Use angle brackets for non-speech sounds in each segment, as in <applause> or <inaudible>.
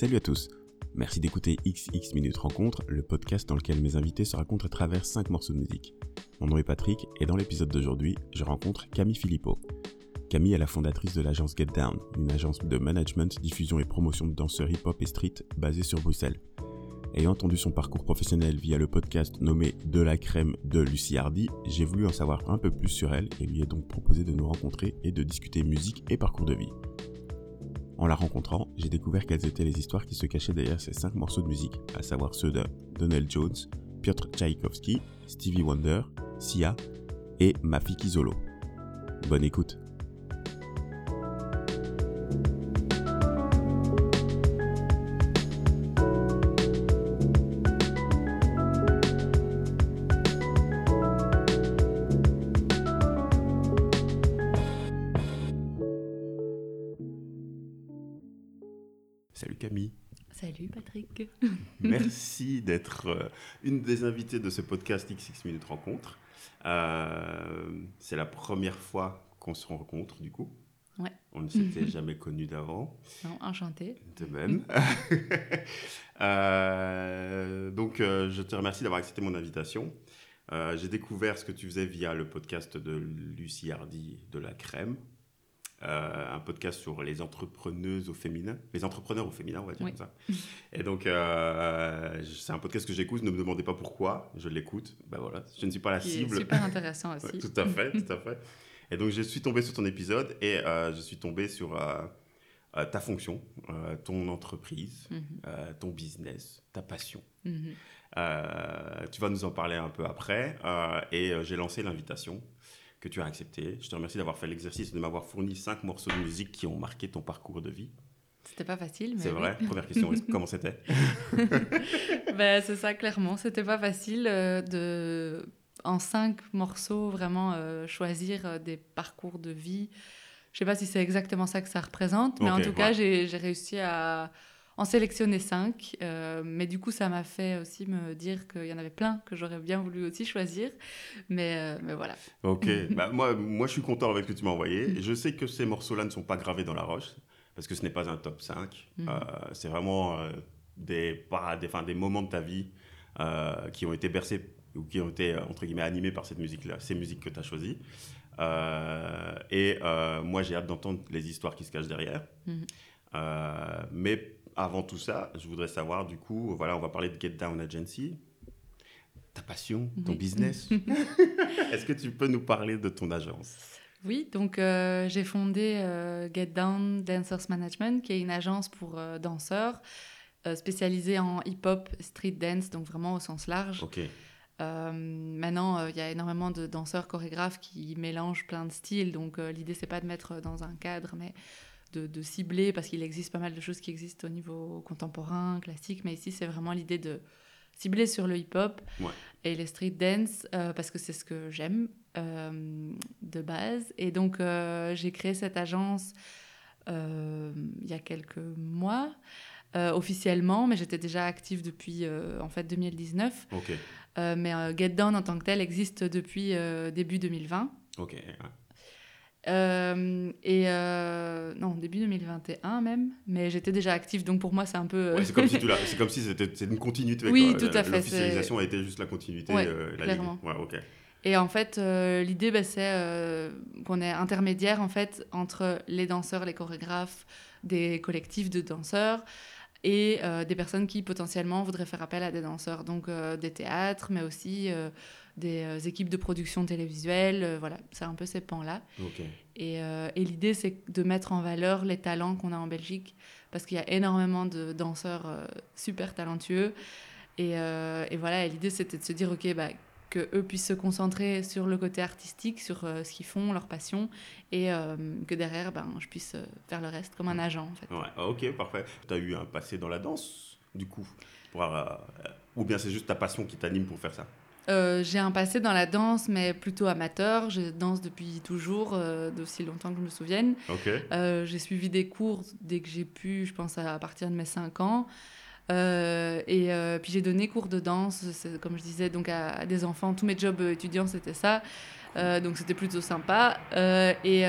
Salut à tous. Merci d'écouter XX Minutes Rencontre, le podcast dans lequel mes invités se racontent à travers 5 morceaux de musique. Mon nom est Patrick et dans l'épisode d'aujourd'hui, je rencontre Camille Philippot. Camille est la fondatrice de l'agence Get Down, une agence de management, diffusion et promotion de danseurs hip-hop et street basée sur Bruxelles. Ayant entendu son parcours professionnel via le podcast nommé De la crème de Lucie Hardy, j'ai voulu en savoir un peu plus sur elle et lui ai donc proposé de nous rencontrer et de discuter musique et parcours de vie. En la rencontrant, j'ai découvert quelles étaient les histoires qui se cachaient derrière ces cinq morceaux de musique, à savoir ceux de Donald Jones, Piotr Tchaïkovski, Stevie Wonder, Sia et Mafiki Zolo. Bonne écoute d'être euh, une des invitées de ce podcast XX Minutes Rencontre. Euh, c'est la première fois qu'on se rencontre du coup. Ouais. On ne s'était <laughs> jamais connus d'avant. Non, enchanté. De même. <laughs> Euh, donc, je te remercie d'avoir accepté mon invitation. J'ai découvert ce que tu faisais via le podcast de Lucie Hardy de la Crème. Euh, un podcast sur les entrepreneuses au féminin, les entrepreneurs au féminin, on va dire comme ça. Et donc, euh, c'est un podcast que j'écoute. Ne me demandez pas pourquoi, je l'écoute. Ben voilà, je ne suis pas la Qui est cible. super intéressant aussi. <laughs> tout à fait, tout à fait. Et donc, je suis tombé sur ton épisode et euh, je suis tombé sur ta fonction, ton entreprise, Mhm. ton business, ta passion. Mhm. tu vas nous en parler un peu après. et j'ai lancé l'invitation que tu as accepté. Je te remercie d'avoir fait l'exercice et de m'avoir fourni cinq morceaux de musique qui ont marqué ton parcours de vie. C'était pas facile, mais. C'est oui. vrai. Première question, comment c'était? <laughs> Ben, c'est ça, clairement. C'était pas facile euh, de, en cinq morceaux, vraiment euh, choisir euh, des parcours de vie. Je sais pas si c'est exactement ça que ça représente, mais en tout cas, ouais. j'ai réussi à en sélectionner cinq. euh, mais du coup, ça m'a fait aussi me dire qu'il y en avait plein que j'aurais bien voulu aussi choisir. Mais, euh, mais voilà. Ok. <laughs> Bah, moi, moi, je suis content avec ce que tu m'as envoyé. Je sais que ces morceaux-là ne sont pas gravés dans la roche parce que ce n'est pas un top 5. Mhm. Euh, c'est vraiment des, pas, des, enfin, des moments de ta vie qui ont été bercés ou qui ont été, entre guillemets, animés par cette musique-là, ces musiques que tu as choisies. Euh, et euh, moi, j'ai hâte d'entendre les histoires qui se cachent derrière. Mhm. Euh, mais avant tout ça, je voudrais savoir, du coup, voilà, on va parler de Get Down Agency. Ta passion, ton Oui. business. <laughs> Est-ce que tu peux nous parler de ton agence? Oui, donc euh, j'ai fondé euh, Get Down Dancers Management, qui est une agence pour euh, danseurs spécialisée en hip-hop, street dance, donc vraiment au sens large. Ok. Euh, maintenant, euh, il y a énormément de danseurs chorégraphes qui mélangent plein de styles, donc euh, l'idée c'est pas de mettre dans un cadre, mais de, de cibler, parce qu'il existe pas mal de choses qui existent au niveau contemporain, classique, mais ici c'est vraiment l'idée de cibler sur le hip-hop Ouais. et les street dance, euh, parce que c'est ce que j'aime euh, de base. Et donc euh, j'ai créé cette agence il y a quelques mois. euh, officiellement, mais j'étais déjà active depuis euh, en fait 2019. Ok. Euh, mais Get Down en tant que tel existe depuis début 2020. Ok. Euh, et euh, non, début 2021 même. Mais j'étais déjà active, donc pour moi c'est un peu. Ouais, c'est <laughs> comme si tu l'as- c'est comme si c'était une continuité. Oui, quoi. tout à fait, L'officialisation a été juste la continuité. Ouais, euh, la clairement. Ouais. Et en fait, l'idée, bah, c'est qu'on est intermédiaire en fait entre les danseurs, les chorégraphes, des collectifs de danseurs et euh, des personnes qui potentiellement voudraient faire appel à des danseurs, donc euh, des théâtres, mais aussi euh, des euh, équipes de production télévisuelle. euh, voilà, c'est un peu ces pans-là. Et, euh, et l'idée, c'est de mettre en valeur les talents qu'on a en Belgique, parce qu'il y a énormément de danseurs super talentueux. Et, et voilà, et l'idée, c'était de se dire, OK, bah, que eux puissent se concentrer sur le côté artistique, sur euh, ce qu'ils font, leur passion, et euh, que derrière, ben, je puisse euh, faire le reste comme un agent, en fait. Ouais, ah, ok, parfait. Tu as eu un passé dans la danse, du coup pour, Ou bien c'est juste ta passion qui t'anime pour faire ça? Euh, j'ai un passé dans la danse, mais plutôt amateur. Je danse depuis toujours, euh, d'aussi longtemps que je me souvienne. Euh, j'ai suivi des cours dès que j'ai pu, je pense à partir de mes 5 ans. Et puis j'ai donné cours de danse, comme je disais, donc à, à des enfants. Tous mes jobs étudiants, c'était ça. Donc c'était plutôt sympa. Et,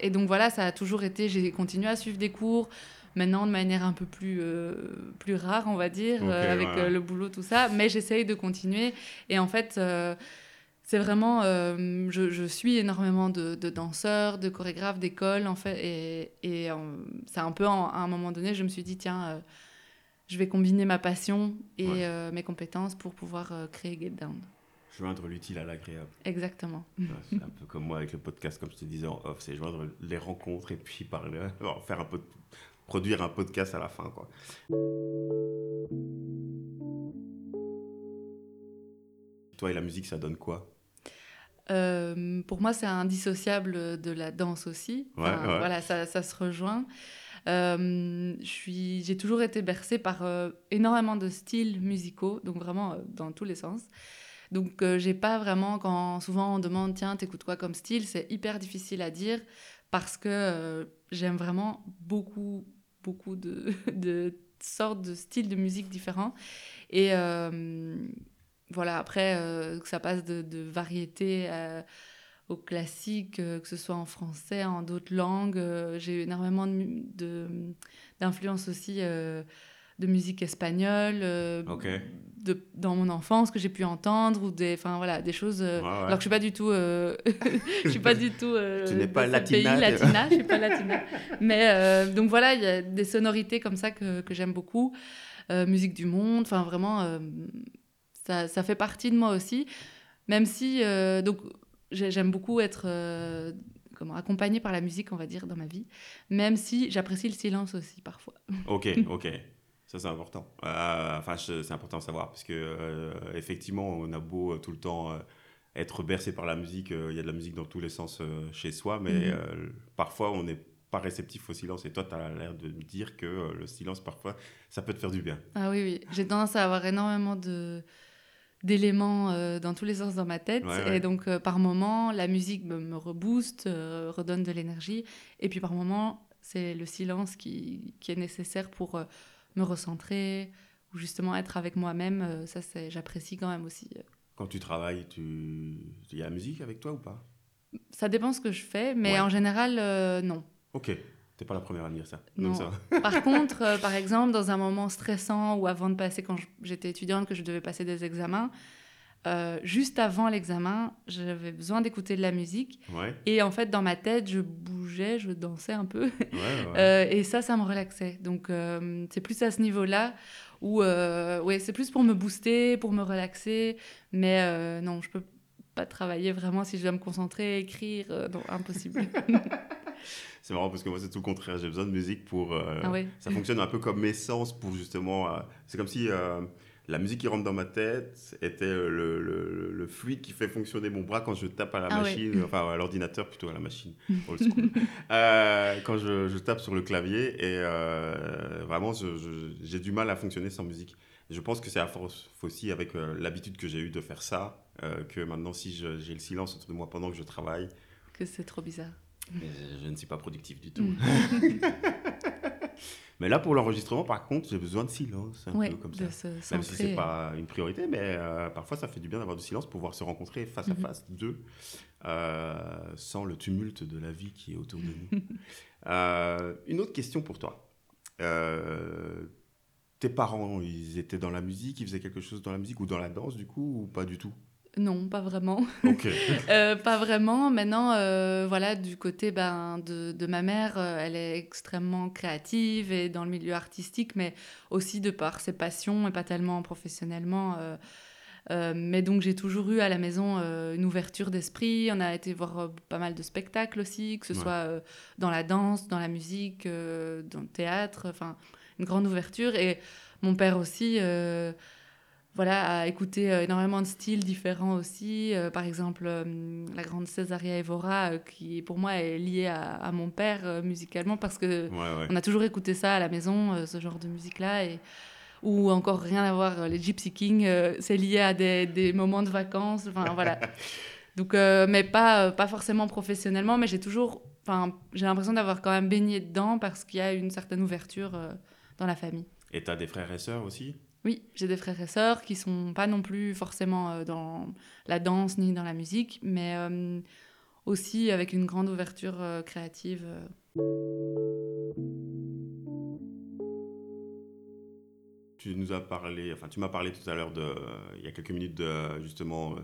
et donc voilà, ça a toujours été, j'ai continué à suivre des cours, Maintenant, de manière un peu plus, plus rare, on va dire, avec le boulot, tout ça. Mais j'essaye de continuer. Et en fait, c'est vraiment. Je, je, suis énormément de, de danseurs, de chorégraphes, d'écoles, en fait. Et, et c'est un peu, à un moment donné, je me suis dit, tiens je vais combiner ma passion et euh, mes compétences pour pouvoir euh, créer Get Down. Joindre l'utile à l'agréable. Exactement. c'est un peu comme moi avec le podcast, comme je te disais en off, c'est joindre les rencontres et puis parler, <laughs> faire un peu, produire un podcast à la fin, quoi. Toi et la musique, ça donne quoi? Euh, Pour moi, c'est indissociable de la danse aussi. Voilà, ça, ça, se rejoint. Euh, j'ai toujours été bercée par euh, énormément de styles musicaux, donc vraiment dans tous les sens. Donc j'ai pas vraiment, quand souvent on demande, tiens, t'écoutes quoi comme style, c'est hyper difficile à dire parce que j'aime vraiment beaucoup, beaucoup de, <laughs> de, sortes de styles de musique différents. Et voilà, après, que ça passe de, de variété au classique, euh, que ce soit en français, en d'autres langues. Euh, j'ai eu énormément d'influence aussi euh, de musique espagnole de, dans mon enfance que j'ai pu entendre ou des enfin voilà des choses alors que je suis pas du tout <laughs> je suis pas du tout tu n'es pas latina pays, latina je suis pas latina. Mais donc voilà il y a des sonorités comme ça que, que j'aime beaucoup. Musique du monde enfin vraiment ça, ça, fait partie de moi aussi. Même si donc j'aime beaucoup être euh, comment, accompagnée par la musique, on va dire, dans ma vie, même si j'apprécie le silence aussi parfois. Ok, <laughs> ok. Ça, c'est important. Euh, enfin, c'est important de savoir, parce que euh, effectivement, on a beau tout le temps être bercé par la musique, il y a de la musique dans tous les sens chez soi, mais mhm. parfois, on n'est pas réceptif au silence. Et toi, tu as l'air de me dire que le silence, parfois, ça peut te faire du bien. Ah oui, oui. J'ai tendance à avoir énormément de d'éléments euh, dans tous les sens dans ma tête. Et donc, euh, par moment, la musique me, rebooste, euh, redonne de l'énergie. Et puis, par moment, c'est le silence qui, qui, est nécessaire pour me recentrer ou justement être avec moi-même. ça, j'apprécie quand même aussi. Quand tu travailles, tu... il y a la musique avec toi ou pas? Ça dépend ce que je fais, mais en général, non. Ok. T'es pas la première à dire ça. Non. <laughs> par contre, euh, par <laughs> exemple, dans un moment stressant ou avant de passer, quand j'étais étudiante, que je devais passer des examens, euh, juste avant l'examen, j'avais besoin d'écouter de la musique. Et en fait, dans ma tête, je bougeais, je dansais un peu. <laughs> Euh, et ça, ça me relaxait. Donc, c'est plus à ce niveau-là où, ouais, c'est plus pour me booster, pour me relaxer. Mais non, je peux pas travailler vraiment si je dois me concentrer, écrire. non, impossible. <laughs> c'est marrant parce que moi, c'est tout le contraire. J'ai besoin de musique pour. Euh, ah ça fonctionne un peu comme essence pour justement. Euh, c'est comme si euh, la musique qui rentre dans ma tête était le, le, le, fluide qui fait fonctionner mon bras quand je tape à la ah machine, <laughs> enfin à l'ordinateur plutôt à la machine, <laughs> old school. quand je, je, tape sur le clavier et vraiment, j'ai du mal à fonctionner sans musique. Je pense que c'est à force aussi avec l'habitude que j'ai eue de faire ça, que maintenant, si j'ai le silence autour de moi pendant que je travaille. Que c'est trop bizarre. Mais je ne suis pas productif du tout. <laughs> Mais là, pour l'enregistrement, par contre, j'ai besoin de silence, un peu comme ça. Même si c'est pas une priorité, mais euh, parfois, ça fait du bien d'avoir du silence pour pouvoir se rencontrer face à mm-hmm. face, deux, euh, sans le tumulte de la vie qui est autour de nous. <laughs> Euh, une autre question pour toi. tes parents, ils étaient dans la musique, ils faisaient quelque chose dans la musique ou dans la danse, du coup, ou pas du tout? Non, pas vraiment. <laughs> <laughs> euh, pas vraiment. Maintenant, euh, voilà, du côté ben, de, de ma mère, euh, elle est extrêmement créative et dans le milieu artistique, mais aussi de par ses passions et pas tellement professionnellement. Mais donc j'ai toujours eu à la maison une ouverture d'esprit. On a été voir pas mal de spectacles aussi, que ce soit dans la danse, dans la musique, dans le théâtre, enfin une grande ouverture. Et mon père aussi voilà, à écouter euh, énormément de styles différents aussi. Euh, par exemple, euh, la grande Césaria Evora, qui pour moi est liée à, mon père musicalement, parce que on a toujours écouté ça à la maison, ce genre de musique-là. Et, ou encore rien à voir, les Gypsy Kings, c'est lié à des, des, moments de vacances. Enfin, voilà. <laughs> Donc, mais pas, pas forcément professionnellement, mais j'ai toujours. Enfin, j'ai l'impression d'avoir quand même baigné dedans parce qu'il y a une certaine ouverture dans la famille. Et tu as des frères et sœurs aussi? Oui, j'ai des frères et sœurs qui sont pas non plus forcément euh, dans la danse ni dans la musique, mais euh, aussi avec une grande ouverture euh, créative. tu nous as parlé, enfin, tu m'as parlé tout à l'heure de, il y a quelques minutes de justement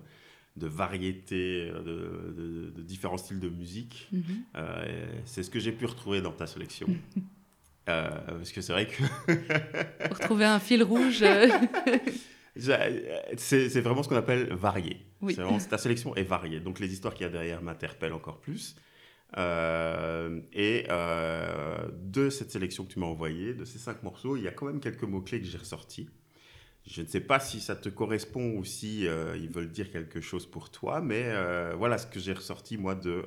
de variété, de, de, différents styles de musique. Mhm. c'est ce que j'ai pu retrouver dans ta sélection. <laughs> parce que c'est vrai que. <laughs> Pour trouver un fil rouge. <laughs> c'est vraiment ce qu'on appelle varié. Oui. ta sélection est variée. Donc les histoires qu'il y a derrière m'interpellent encore plus. Euh, et euh, de cette sélection que tu m'as envoyée, de ces cinq morceaux, il y a quand même quelques mots-clés que j'ai ressortis. Je ne sais pas si ça te correspond ou si euh, ils veulent dire quelque chose pour toi, mais voilà ce que j'ai ressorti moi de,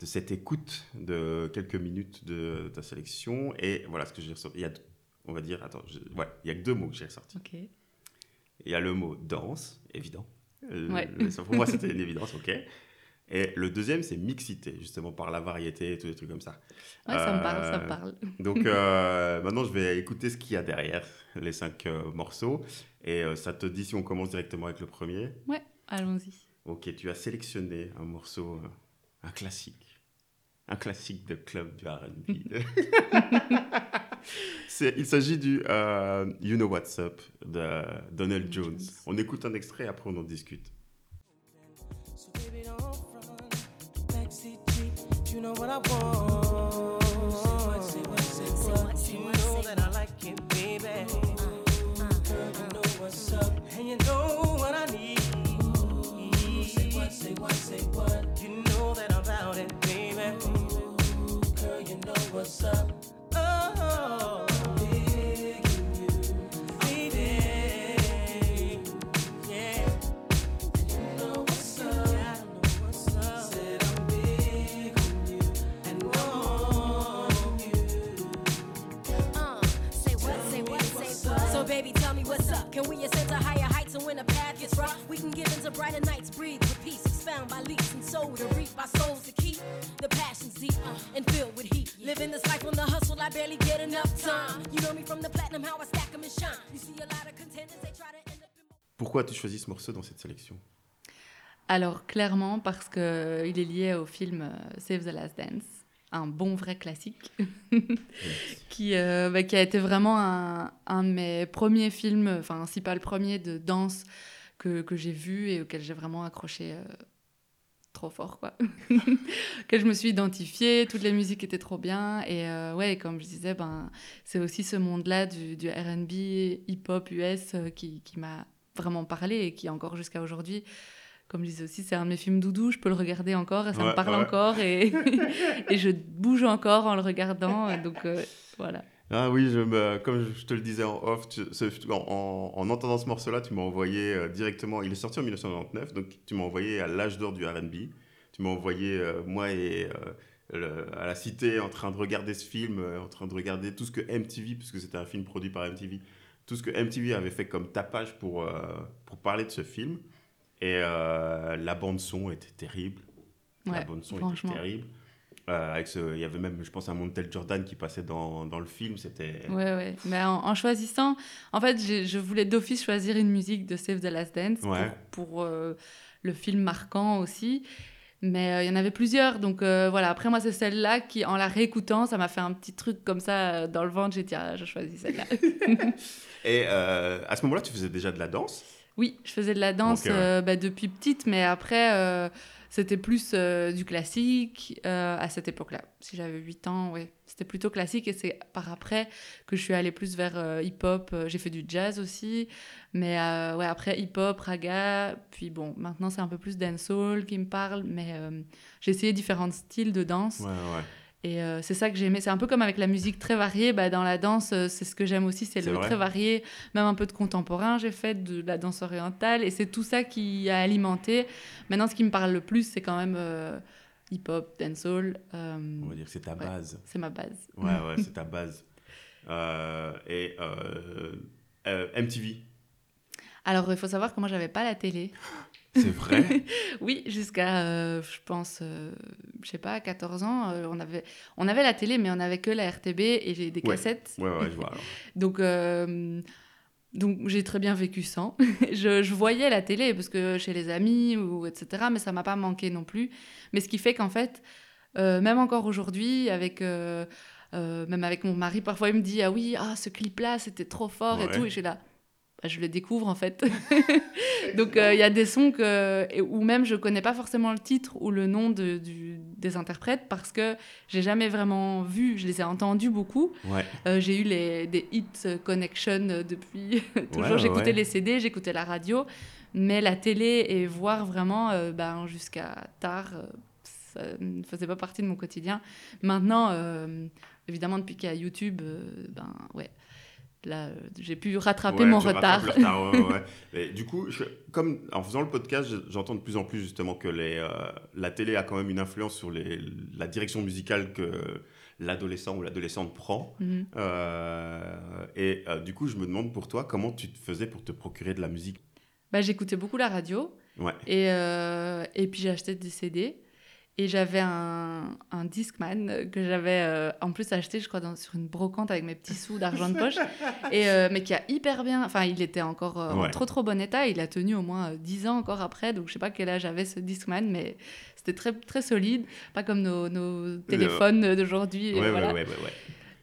de cette écoute de quelques minutes de, ta sélection. Et voilà ce que j'ai ressorti. Il y a, on va dire, attends, ouais, il y a que deux mots que j'ai ressortis. Il y a le mot danse, évident. pour moi, c'était une évidence, ok. Et le deuxième, c'est mixité, justement, par la variété et tous les trucs comme ça. Ouais, ça me parle, ça me parle. Donc, euh, <laughs> maintenant, je vais écouter ce qu'il y a derrière les cinq euh, morceaux. Et euh, ça te dit si on commence directement avec le premier? Ouais, allons-y. Ok, tu as sélectionné un morceau, un classique. Un classique de club du RB. <laughs> il s'agit du You Know What's Up de Donald Jones. On écoute un extrait, après on en discute. you know what I want. Say what, say what, what's up. Oh, so baby, tell me what's up. Can we ascend to higher heights and when the path gets rough, we can give into brighter nights, breathe with peace, expound by leaps and soul to reap by souls to keep. The passions deep. Uh-huh. Pourquoi as-tu choisi ce morceau dans cette sélection? Alors clairement parce qu'il est lié au film euh, Save the Last Dance un bon vrai classique, <laughs> qui, euh, bah, qui a été vraiment un, un, de mes premiers films, enfin si pas le premier de danse que, que j'ai vu et auquel j'ai vraiment accroché euh, trop fort, quoi. <laughs> que je me suis identifiée, toutes les musiques étaient trop bien. Et euh, ouais, comme je disais, ben, c'est aussi ce monde-là du, du RB, hip-hop US qui, qui m'a vraiment parlé et qui encore jusqu'à aujourd'hui comme je disais aussi, c'est un de mes films doudou, je peux le regarder encore et ça me parle encore et, <laughs> et je bouge encore en le regardant. Donc euh, voilà. Ah oui, je me, comme je te le disais en off, en, en, entendant ce morceau-là, tu m'as envoyé euh, directement. Il est sorti en 1999, donc tu m'as envoyé à l'âge d'or du RB. Tu m'as envoyé, euh, moi et à la cité, en train de regarder ce film, en train de regarder tout ce que MTV, puisque c'était un film produit par MTV, tout ce que MTV avait fait comme tapage pour, pour parler de ce film. Et euh, la bande-son était terrible. la bande-son était terrible. Euh, avec ce, il y avait même, je pense, un Montel Jordan qui passait dans, dans le film. C'était. Ouais, ouais. Mais en, choisissant, en fait, je voulais d'office choisir une musique de Save the Last Dance pour, euh, le film marquant aussi. Mais il y en avait plusieurs, donc voilà. Après, moi, c'est celle-là qui, en la réécoutant, ça m'a fait un petit truc comme ça dans le ventre. J'ai dit, ah, je choisis celle-là. <laughs> Et à ce moment-là, tu faisais déjà de la danse? Oui, je faisais de la danse euh, bah, depuis petite, mais après, euh, c'était plus euh, du classique à cette époque-là. Si j'avais 8 ans, oui, c'était plutôt classique. Et c'est par après que je suis allée plus vers hip-hop. J'ai fait du jazz aussi, mais ouais, après hip-hop, raga. Puis bon, maintenant, c'est un peu plus dancehall qui me parle, mais j'ai essayé différents styles de danse. Ouais, ouais. Et euh, c'est ça que j'aimais. C'est un peu comme avec la musique très variée. Bah, dans la danse, euh, c'est ce que j'aime aussi, c'est le très varié. Même un peu de contemporain, j'ai fait de la danse orientale. Et c'est tout ça qui a alimenté. Maintenant, ce qui me parle le plus, c'est quand même euh, hip-hop, dancehall. On va dire que c'est ta base. c'est ma base. Ouais, ouais, <laughs> c'est ta base. et MTV Alors, il faut savoir que moi, j'avais pas la télé. <laughs> C'est vrai <laughs> Oui, jusqu'à, euh, je pense, euh, je sais pas, 14 ans, euh, on, avait, on avait la télé, mais on avait que la RTB et j'ai des cassettes. Ouais, ouais, je vois. <laughs> donc, donc j'ai très bien vécu sans. <laughs> je, je, voyais la télé, parce que chez les amis, ou, etc., mais ça m'a pas manqué non plus. Mais ce qui fait qu'en fait, même encore aujourd'hui, avec Euh, même avec mon mari, parfois il me dit Ah oui, ah, ce clip-là, c'était trop fort et tout. Et je suis là, Bah, je le découvre en fait. <laughs> Donc euh, il y a des sons que, où même je connais pas forcément le titre ou le nom de- du- des interprètes parce que j'ai jamais vraiment vu, je les ai entendus beaucoup. Ouais. Euh, j'ai eu les, des hits connection depuis <laughs> toujours. ouais, j'écoutais ouais. les CD, j'écoutais la radio, mais la télé et voir vraiment euh, ben, jusqu'à tard, ça ne faisait pas partie de mon quotidien. Maintenant, évidemment, depuis qu'il y a YouTube, ben ouais. Là, euh, j'ai pu rattraper Ouais, mon retard. ouais, ouais, <laughs> du coup, je- comme en faisant le podcast, je- j'entends de plus en plus justement que les, euh, la télé a quand même une influence sur les, la direction musicale que l'adolescent ou l'adolescente prend. Mhm. Euh, et euh, du coup, je me demande pour toi, comment tu te faisais pour te procurer de la musique? Bah, j'écoutais beaucoup la radio. Ouais. Et, et puis j'ai acheté des CD. Et j'avais un, un Discman que j'avais euh, en plus acheté, je crois, dans- sur une brocante avec mes petits sous d'argent de <laughs> poche. Et, euh, mais qui a hyper bien. Enfin, il était encore euh, en trop trop bon état. Il a tenu au moins euh, 10 ans encore après. Donc je sais pas quel âge avait ce Discman, mais c'était très, très solide. Pas comme nos, nos téléphones d'aujourd'hui. Ouais, voilà. ouais.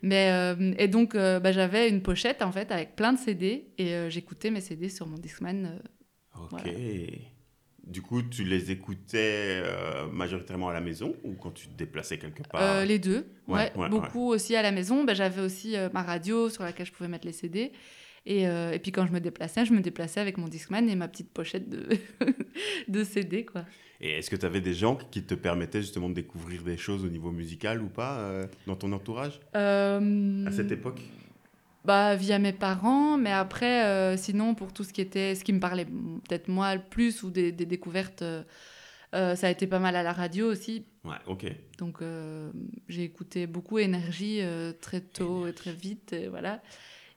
Mais, et donc, bah, j'avais une pochette en fait avec plein de CD. Et j'écoutais mes CD sur mon Discman. Ok. Voilà. Du coup, tu les écoutais euh, majoritairement à la maison ou quand tu te déplaçais quelque part? Euh, les deux, Ouais, ouais, ouais, beaucoup aussi à la maison. Ben, j'avais aussi euh, ma radio sur laquelle je pouvais mettre les CD. Et, et puis quand je me déplaçais, je me déplaçais avec mon Discman et ma petite pochette de, <laughs> de CD. Quoi. Et est-ce que tu avais des gens qui te permettaient justement de découvrir des choses au niveau musical ou pas dans ton entourage? À cette époque? Bah, Via mes parents, mais après, euh, sinon, pour tout ce qui était, ce qui me parlait peut-être moi le plus ou des, des découvertes, euh, euh, ça a été pas mal à la radio aussi. Ouais, ok. Donc euh, j'ai écouté beaucoup Énergie très tôt et très vite, et voilà.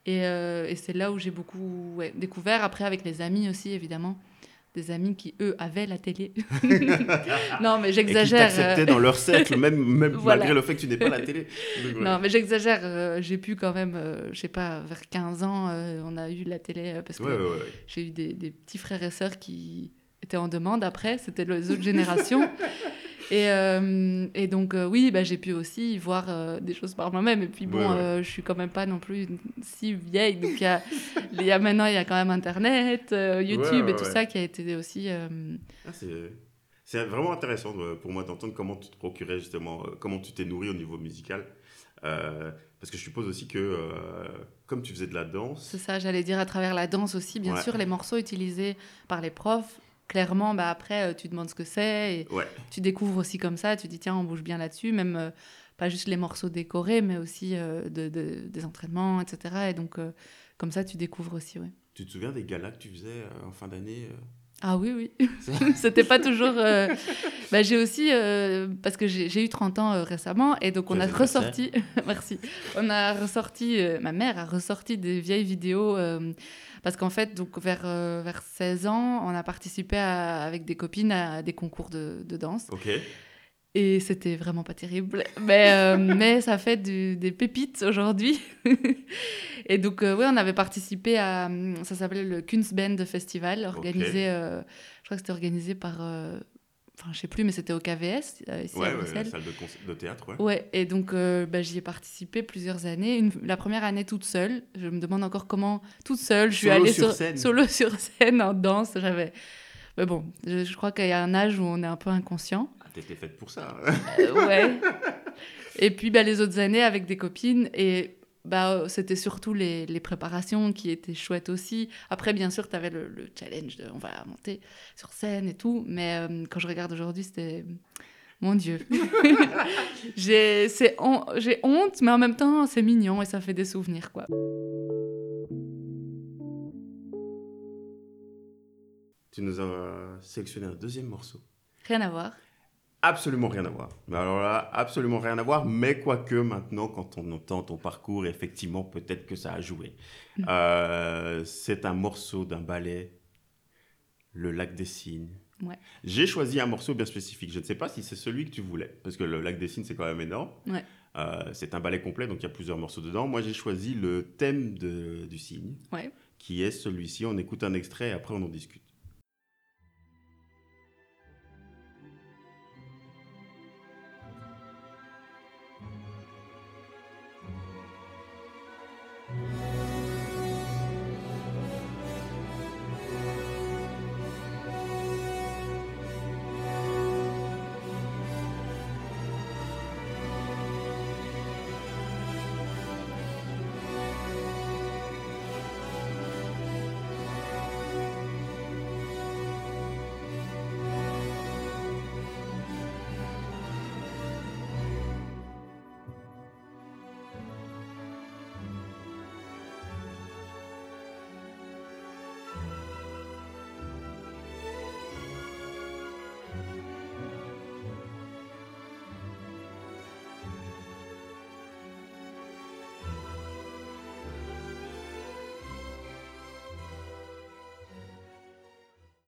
Et, et c'est là où j'ai beaucoup ouais, découvert, après avec les amis aussi évidemment, des amis qui eux avaient la télé. <laughs> non mais j'exagère. euh, dans leur cercle, même, même <laughs> Voilà. malgré le fait que tu n'aies pas la télé. Donc, ouais. Non mais j'exagère, euh, j'ai pu quand même, euh, je sais pas, vers 15 ans, euh, on a eu la télé euh, parce que ouais, ouais. j'ai eu des, des petits frères et sœurs qui étaient en demande après, c'était les autres générations. <laughs> Et, euh, et donc, euh, oui, bah, j'ai pu aussi voir euh, des choses par moi-même. Et puis, bon, Ouais, ouais. je suis quand même pas non plus si vieille. Donc, il y a, <laughs> il y a maintenant, il y a quand même Internet, YouTube ouais, et tout ça qui a été aussi. Ah, c'est... Vraiment intéressant pour moi d'entendre comment tu te procurais justement, comment tu t'es nourri au niveau musical. Euh, parce que je suppose aussi que, euh, comme tu faisais de la danse, c'est ça, j'allais dire à travers la danse aussi. Bien Ouais. sûr, les morceaux utilisés par les profs. Clairement, bah, après, euh, tu demandes ce que c'est. Et ouais, tu découvres aussi comme ça, tu dis tiens, on bouge bien là-dessus, même euh, pas juste les morceaux décorés, mais aussi euh, de, de- des entraînements, etc. Et donc, euh, comme ça, tu découvres aussi, ouais. tu te souviens des galas que tu faisais en fin d'année Ah oui, oui. <laughs> C'était pas toujours. euh, bah, j'ai aussi. euh, parce que j'ai eu 30 ans euh, récemment, et donc on a ressorti. <laughs> Merci. On a ressorti. ma mère a ressorti des vieilles vidéos. parce qu'en fait, donc vers, vers 16 ans, on a participé à- avec des copines à des concours de, de danse. Ok. Et c'était vraiment pas terrible. Mais, euh, <laughs> mais ça fait du- des pépites aujourd'hui. <laughs> et donc, euh, ouais, on avait participé à. hum, Ça s'appelait le Kunstband Festival, organisé. euh, je crois que c'était organisé par. Enfin, je sais plus, mais c'était au KVS, ici Ouais, à ouais, la salle de, théâtre, ouais. Ouais, et donc bah, j'y ai participé plusieurs années. Une- la première année toute seule. Je me demande encore comment, toute seule, je suis Solo allée sur sur, scène. solo sur scène en danse. J'avais. Mais bon, je, je crois qu'il y a un âge où on est un peu inconscient. T'étais faite pour ça. Euh, <laughs> ouais. Et puis bah, les autres années avec des copines. Et bah, c'était surtout les, les préparations qui étaient chouettes aussi. Après, bien sûr, tu avais le, le challenge de on va monter sur scène et tout. Mais euh, quand je regarde aujourd'hui, c'était. Mon Dieu. <laughs> j'ai c'est hon- j'ai honte, mais en même temps, c'est mignon et ça fait des souvenirs, quoi. tu nous as sélectionné un deuxième morceau. Rien à voir. Absolument rien à voir. Mais alors là, absolument rien à voir. Mais quoique maintenant, quand on entend ton parcours, effectivement, peut-être que ça a joué. Mm. Euh, c'est un morceau d'un ballet, Le Lac des Cygnes. Ouais. J'ai choisi un morceau bien spécifique. Je ne sais pas si c'est celui que tu voulais, parce que Le Lac des Cygnes, c'est quand même énorme. Ouais. Euh, c'est un ballet complet, donc il y a plusieurs morceaux dedans. Moi, j'ai choisi le thème de- du cygne, Ouais. qui est celui-ci. On écoute un extrait et après on en discute. you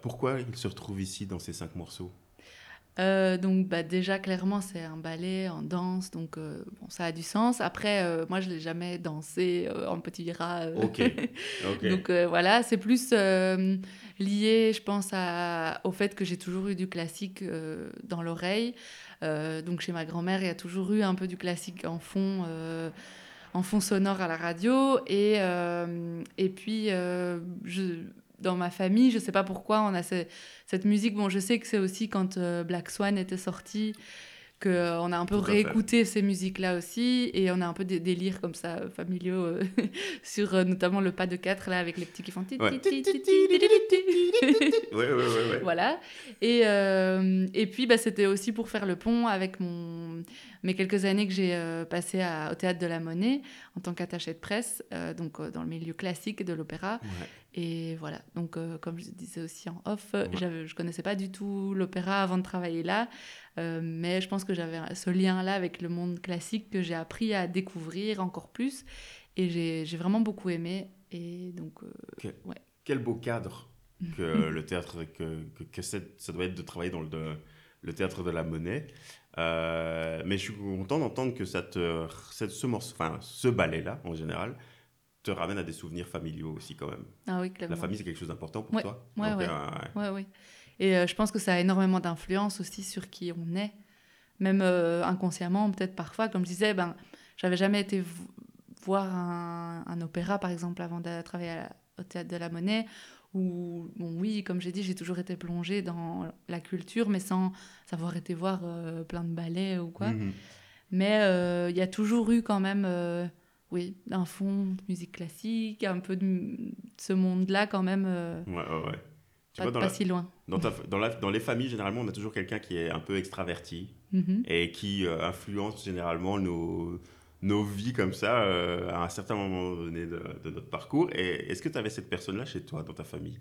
Pourquoi il se retrouve ici dans ces cinq morceaux? Euh, donc bah, déjà clairement c'est un ballet en danse donc euh, bon, ça a du sens. Après euh, moi je l'ai jamais dansé en petit rat ok, <laughs> okay. donc voilà c'est plus lié je pense à, au fait que j'ai toujours eu du classique dans l'oreille. Donc chez ma grand-mère il y a toujours eu un peu du classique en fond en fond sonore à la radio. Et, et puis je dans ma famille, je sais pas pourquoi, on a cette musique. Bon, je sais que c'est aussi quand euh, Black Swan était sorti qu'on euh, a un peu réécouté ces musiques-là aussi, et on a un peu des délires comme ça, euh, familiaux, <laughs> sur notamment le pas de 4, là, avec les petits qui font... Voilà. Et, et puis, bah, c'était aussi pour faire le pont avec mon... mes quelques années que j'ai passé au Théâtre de la Monnaie, en tant qu'attaché de presse, donc dans le milieu classique de l'opéra. Et voilà, donc euh, comme je disais aussi en off, ouais. je ne connaissais pas du tout l'opéra avant de travailler là, euh, mais je pense que j'avais ce lien-là avec le monde classique que j'ai appris à découvrir encore plus, et j'ai vraiment beaucoup aimé. Et donc, euh, ouais. Quel beau cadre <laughs> que le théâtre, que, que, que ça doit être de travailler dans le, le théâtre de la monnaie. mais je suis content d'entendre que ça te, ce, morceau, enfin, ce ballet-là, en général, te ramène à des souvenirs familiaux aussi quand même. Ah oui, clairement. La famille, c'est quelque chose d'important pour toi Oui, oui. ouais. ouais, Et euh, je pense que ça a énormément d'influence aussi sur qui on est, même euh, inconsciemment, peut-être parfois. Comme je disais, ben, j'avais jamais été voir un, un, opéra, par exemple, avant de travailler au Théâtre de la Monnaie, où, bon, oui, comme j'ai dit, j'ai toujours été plongée dans la culture, mais sans savoir été voir euh, plein de ballets ou quoi. Mhm. Mais il y a toujours eu quand même oui, un fond de musique classique, un peu de ce monde-là quand même. Euh, ouais, ouais, ouais. Tu pas, vois, dans pas si loin. Dans, dans, la, dans, les familles, généralement, on a toujours quelqu'un qui est un peu extraverti mm-hmm. et qui euh, influence généralement nos, nos vies comme ça euh, à un certain moment donné de, de notre parcours. Et est-ce que tu avais cette personne-là chez toi, dans ta famille?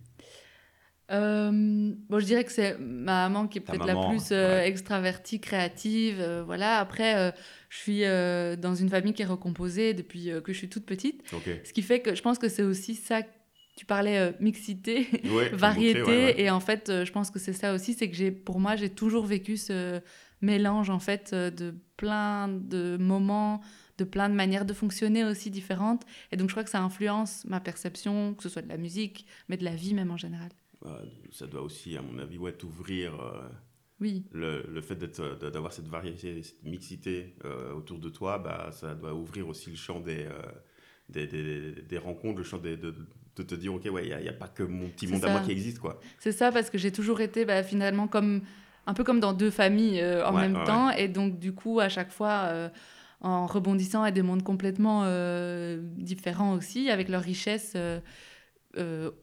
Euh, bon, je dirais que c'est ma maman qui est peut-être la plus euh, extravertie, créative. Euh, voilà. Après, je suis dans une famille qui est recomposée depuis que je suis toute petite. Ce qui fait que je pense que c'est aussi ça. Tu parlais mixité, <laughs> variété, et en fait, je pense que c'est ça aussi. C'est que j'ai, pour moi, j'ai toujours vécu ce mélange en fait de plein de moments, de plein de manières de fonctionner aussi différentes. Et donc, je crois que ça influence ma perception, que ce soit de la musique, mais de la vie même en général. Bah, ça doit aussi, à mon avis, ouais, t'ouvrir. Euh, oui. Le, le fait d'avoir cette variété, cette mixité euh, autour de toi, bah, ça doit ouvrir aussi le champ des, euh, des, des, des, rencontres, le champ de, de, te dire, OK, ouais, il n'y a, a, pas que mon petit monde à moi qui existe. quoi. C'est ça, parce que j'ai toujours été bah, finalement comme, un peu comme dans deux familles en même temps. Et donc, du coup, à chaque fois en rebondissant à des mondes complètement différents aussi, avec leur richesse euh,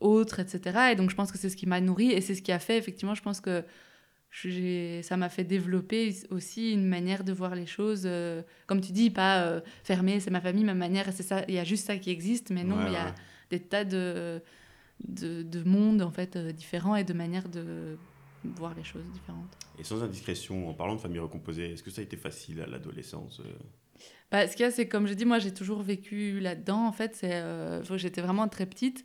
autres, etc. Et donc, je pense que c'est ce qui m'a nourri et c'est ce qui a fait, effectivement, je pense que ça m'a fait développer aussi une manière de voir les choses, euh, comme tu dis, pas euh, fermée, c'est ma famille, ma manière, c'est ça, il y a juste ça qui existe, mais non, il y a des tas de, de, de, mondes, en fait, différents et de manières de voir les choses différentes. Et sans indiscrétion, en parlant de famille recomposée, est-ce que ça a été facile à l'adolescence bah, Ce qu'il y a, c'est comme je dis, moi j'ai toujours vécu là-dedans. En fait, c'est, j'étais vraiment très petite.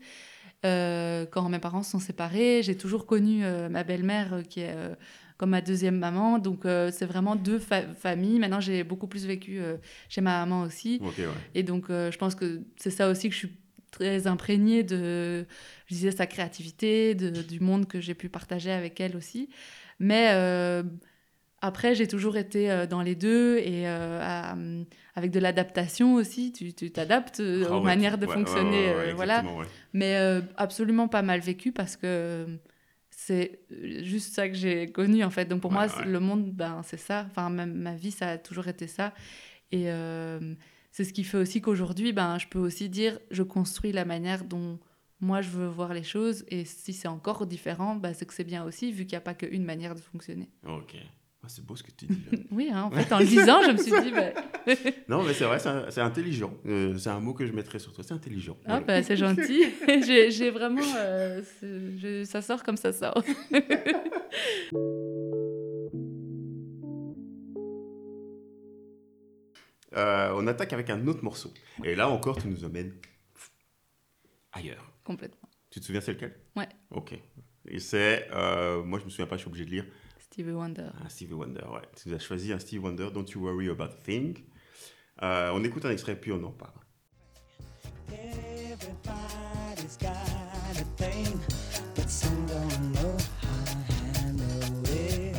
Euh, quand mes parents se sont séparés, j'ai toujours connu euh, ma belle-mère euh, qui est comme ma deuxième maman. Donc, c'est vraiment deux familles. Maintenant, j'ai beaucoup plus vécu chez ma maman aussi. Et donc, je pense que c'est ça aussi que je suis très imprégnée de, je disais, sa créativité, de, du monde que j'ai pu partager avec elle aussi. Mais après, j'ai toujours été dans les deux et avec de l'adaptation aussi. Tu t'adaptes ah aux manières de fonctionner. voilà mais euh, absolument pas mal vécu parce que c'est juste ça que j'ai connu en fait. Donc pour moi, le monde, ben, c'est ça. Enfin, ma, ma, vie, ça a toujours été ça. Et euh, c'est ce qui fait aussi qu'aujourd'hui, ben, je peux aussi dire, je construis la manière dont moi je veux voir les choses. Et si c'est encore différent, ben, c'est que c'est bien aussi, vu qu'il n'y a pas qu'une manière de fonctionner. Ok. Ah, c'est beau ce que tu dis. <laughs> oui, hein, en fait, en le disant, je me suis dit. Bah... <laughs> non, mais c'est vrai, c'est intelligent. Euh, c'est un mot que je mettrais sur toi. C'est intelligent. Ah, bah, c'est gentil. <laughs> J'ai vraiment. Euh, ça sort comme ça sort. euh, on attaque avec un autre morceau. Et là encore, tu nous emmènes ailleurs. Complètement. Tu te souviens c'est lequel? Ouais. Ok. Et c'est, euh, moi je me souviens pas, je suis obligé de lire. Stevie Wonder. Ah, Stevie Wonder, ouais. Tu as choisi un Stevie Wonder, Don't You Worry About a Thing. Euh, on écoute un extrait puis on en parle. Everybody's got a thing, but some don't know how to handle it.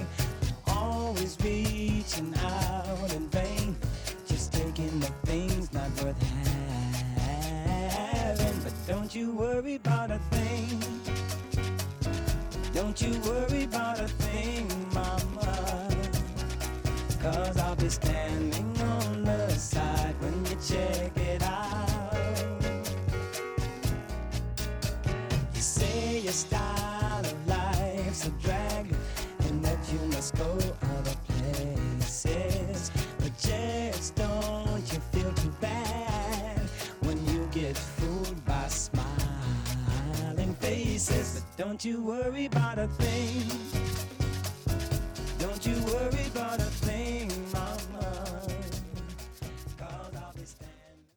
Always reaching out in vain, just taking the things not worth having. But don't you worry about a thing. Don't you worry about a thing, Cause I'll be standing on the side when you check it out. You say your style of life's a drag and that you must go other places. But just don't you feel too bad when you get fooled by smiling faces. But don't you worry about a thing.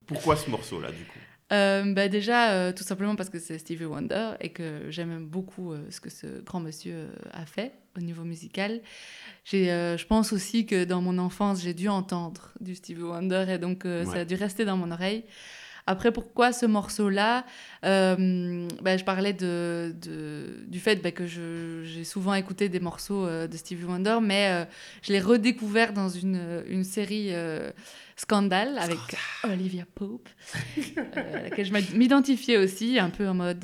Pourquoi ce morceau-là, du coup? Euh, bah déjà, euh, tout simplement parce que c'est Stevie Wonder et que j'aime beaucoup euh, ce que ce grand monsieur euh, a fait au niveau musical. Euh, je pense aussi que dans mon enfance, j'ai dû entendre du Stevie Wonder et donc euh, ça a dû rester dans mon oreille. Après, pourquoi ce morceau-là? Euh, bah, Je parlais de, de- du fait bah, que j'ai souvent écouté des morceaux euh, de Stevie Wonder, mais euh, je l'ai redécouvert dans une, une série euh, Scandale avec Olivia Pope, à laquelle je m'identifiais aussi, un peu en mode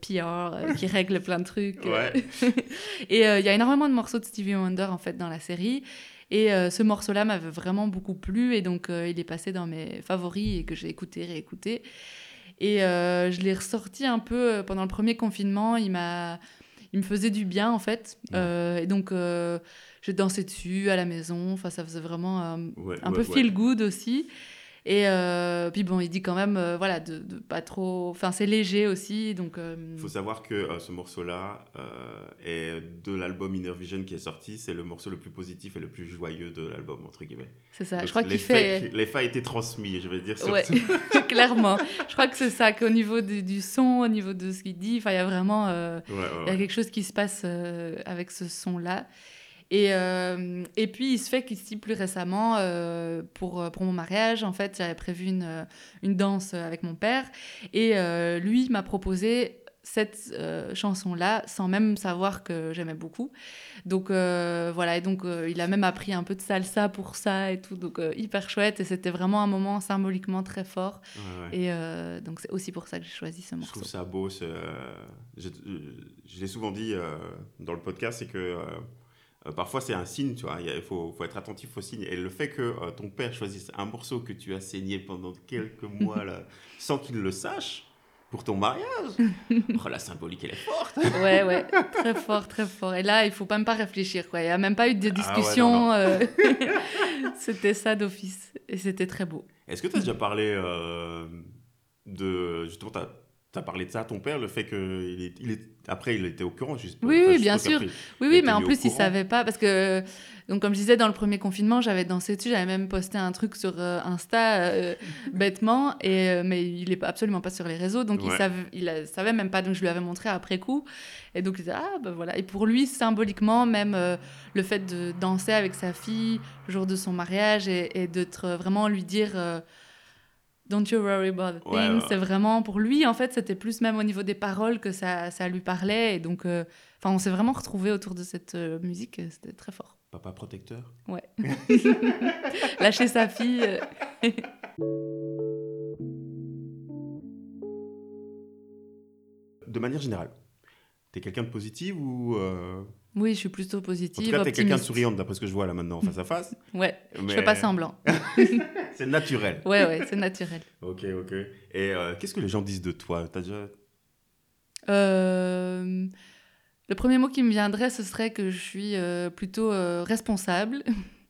PR qui règle plein de trucs. Ouais. <laughs> Et il y a énormément de morceaux de Stevie Wonder en fait dans la série. Et euh, ce morceau-là m'avait vraiment beaucoup plu et donc euh, il est passé dans mes favoris et que j'ai écouté, réécouté. Et euh, je l'ai ressorti un peu pendant le premier confinement. Il m'a, il me faisait du bien en fait. Ouais. Et donc j'ai dansé dessus à la maison. Enfin, ça faisait vraiment Ouais, un ouais, peu feel good aussi. Et euh, puis bon, il dit quand même, euh, voilà, de, de pas trop. Enfin, c'est léger aussi, donc. euh, Il faut savoir que euh, ce morceau-là est de l'album Inner Vision qui est sorti. C'est le morceau le plus positif et le plus joyeux de l'album, entre guillemets. c'est ça. Donc, je crois qu'il fait. L'effet a été transmis, je vais dire. Surtout. Ouais, <laughs> clairement. Je crois que c'est ça, qu'au niveau du, du son, au niveau de ce qu'il dit, enfin, il y a vraiment. Ouais, ouais, Il y a quelque chose qui se passe avec ce son-là. Et, euh, et puis, il se fait qu'ici, plus récemment, euh, pour, pour mon mariage, en fait, j'avais prévu une, euh, une danse avec mon père. Et euh, lui m'a proposé cette euh, chanson-là, sans même savoir que j'aimais beaucoup. Donc, euh, voilà. Et donc, euh, il a même appris un peu de salsa pour ça et tout. Donc, euh, hyper chouette. Et c'était vraiment un moment symboliquement très fort. Ouais, ouais. Et euh, donc, c'est aussi pour ça que j'ai choisi ce Je morceau. trouve ça beau. euh, Je, je l'ai souvent dit euh, dans le podcast, c'est que euh, parfois c'est un signe, tu vois. Il faut, faut être attentif aux signes. Et le fait que euh, ton père choisisse un morceau que tu as saigné pendant quelques <laughs> mois là, sans qu'il le sache pour ton mariage, <laughs> oh, la symbolique elle est forte. Ouais, ouais, <laughs> très fort, très fort. Et là, il faut même pas réfléchir, quoi. Il n'y a même pas eu de Ah ouais, discussion. euh, c'était ça d'office. Et c'était très beau. Est-ce que tu as déjà parlé euh, de justement t'as as parlé de ça à ton père, le fait que il est, il est- après il était au courant juste. Oui, je bien sûr. Oui, oui, mais en plus, il savait pas. Parce que, donc, comme je disais, dans le premier confinement, j'avais dansé dessus. J'avais même posté un truc sur euh, Insta, euh, bêtement. Et, euh, mais il est absolument pas sur les réseaux. Donc, il, savait, il savait même pas. Donc, je lui avais montré après coup. Et donc, il disait, ah, ben voilà. Et pour lui, symboliquement, même le fait de danser avec sa fille le jour de son mariage et, et d'être vraiment lui dire. Don't you worry about a thing. Ouais, ouais, C'est vraiment pour lui, en fait, c'était plus même au niveau des paroles que ça, ça lui parlait. Et donc, euh, on s'est vraiment retrouvés autour de cette euh, musique. euh, C'était très fort. Papa protecteur. Ouais. <laughs> Lâcher sa fille. De manière générale, t'es quelqu'un de positif ou euh, Oui, je suis plutôt en tout positive. cas t'es quelqu'un de souriante d'après ce que je vois là maintenant face à face. <laughs> Ouais, je Mais fais pas semblant. <laughs> <laughs> C'est naturel. Ouais, ouais, c'est naturel. Ok, ok. Et euh, qu'est-ce que les gens disent de toi? T'as déjà Euh, Le premier mot qui me viendrait, ce serait que je suis plutôt responsable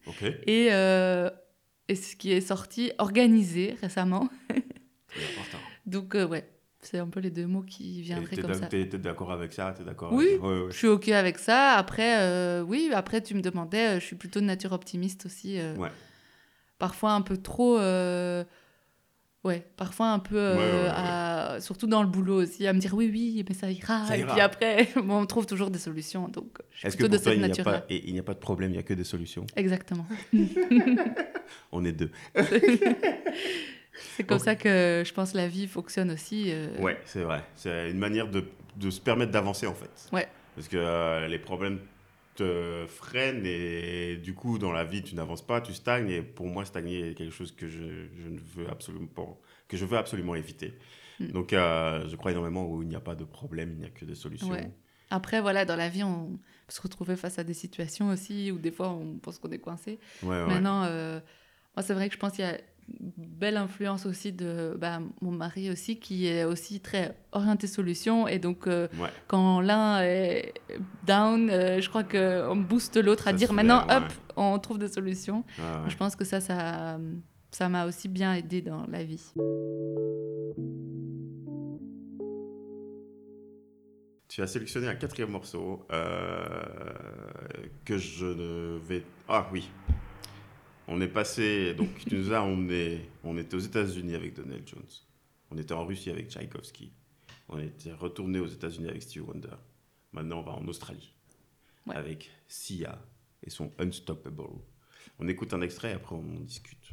Ok. et, et ce qui est sorti, organisé récemment. Très important. Donc, ouais, c'est un peu les deux mots qui viendraient comme ça. t'es- d'accord avec ça T'es d'accord Oui. avec... Ouais, ouais. Je suis OK avec ça. Après, euh, oui, après, tu me demandais, euh, je suis plutôt de nature optimiste aussi. euh, Ouais. Parfois un peu trop. euh, Ouais, parfois un peu à surtout dans le boulot aussi, à me dire oui, oui, mais ça ira. Ça et ira. puis après, <laughs> bon, on trouve toujours des solutions. Donc, Est-ce que plutôt de pour toi, cette il n'y a, nature-là. pas, et il n'y a pas de problème, il n'y a que des solutions? Exactement. <laughs> On est deux. <laughs> C'est comme ça que je pense la vie fonctionne aussi. euh, Ouais, c'est vrai. C'est une manière de, de se permettre d'avancer en fait. Ouais. Parce que euh, les problèmes te freinent et du coup, dans la vie, tu n'avances pas, tu stagnes. Et pour moi, stagner est quelque chose que je, je ne veux absolument pas, que je veux absolument éviter. Mm. Donc, euh, je crois énormément où il n'y a pas de problème, il n'y a que des solutions. Ouais. Après, voilà, dans la vie, on peut se retrouver face à des situations aussi où des fois on pense qu'on est coincé. Ouais, ouais. Maintenant, euh, moi, c'est vrai que je pense qu'il y a belle influence aussi de bah, mon mari aussi, qui est aussi très orienté solution. Et donc, euh, Ouais. quand l'un est down, euh, je crois qu'on booste l'autre à dire maintenant, soulève, hop, on trouve des solutions. Ouais, ouais. Je pense que ça, ça ça m'a aussi bien aidé dans la vie. Tu as sélectionné un quatrième morceau euh, que je ne vais. Ah oui. On est passé. Donc, tu nous as emmené. On était aux États-Unis avec Donald Jones. On était en Russie avec Tchaïkovski. On était retourné aux États-Unis avec Steve Wonder. Maintenant, on va en Australie Ouais. avec Sia et son Unstoppable. On écoute un extrait et après on en discute.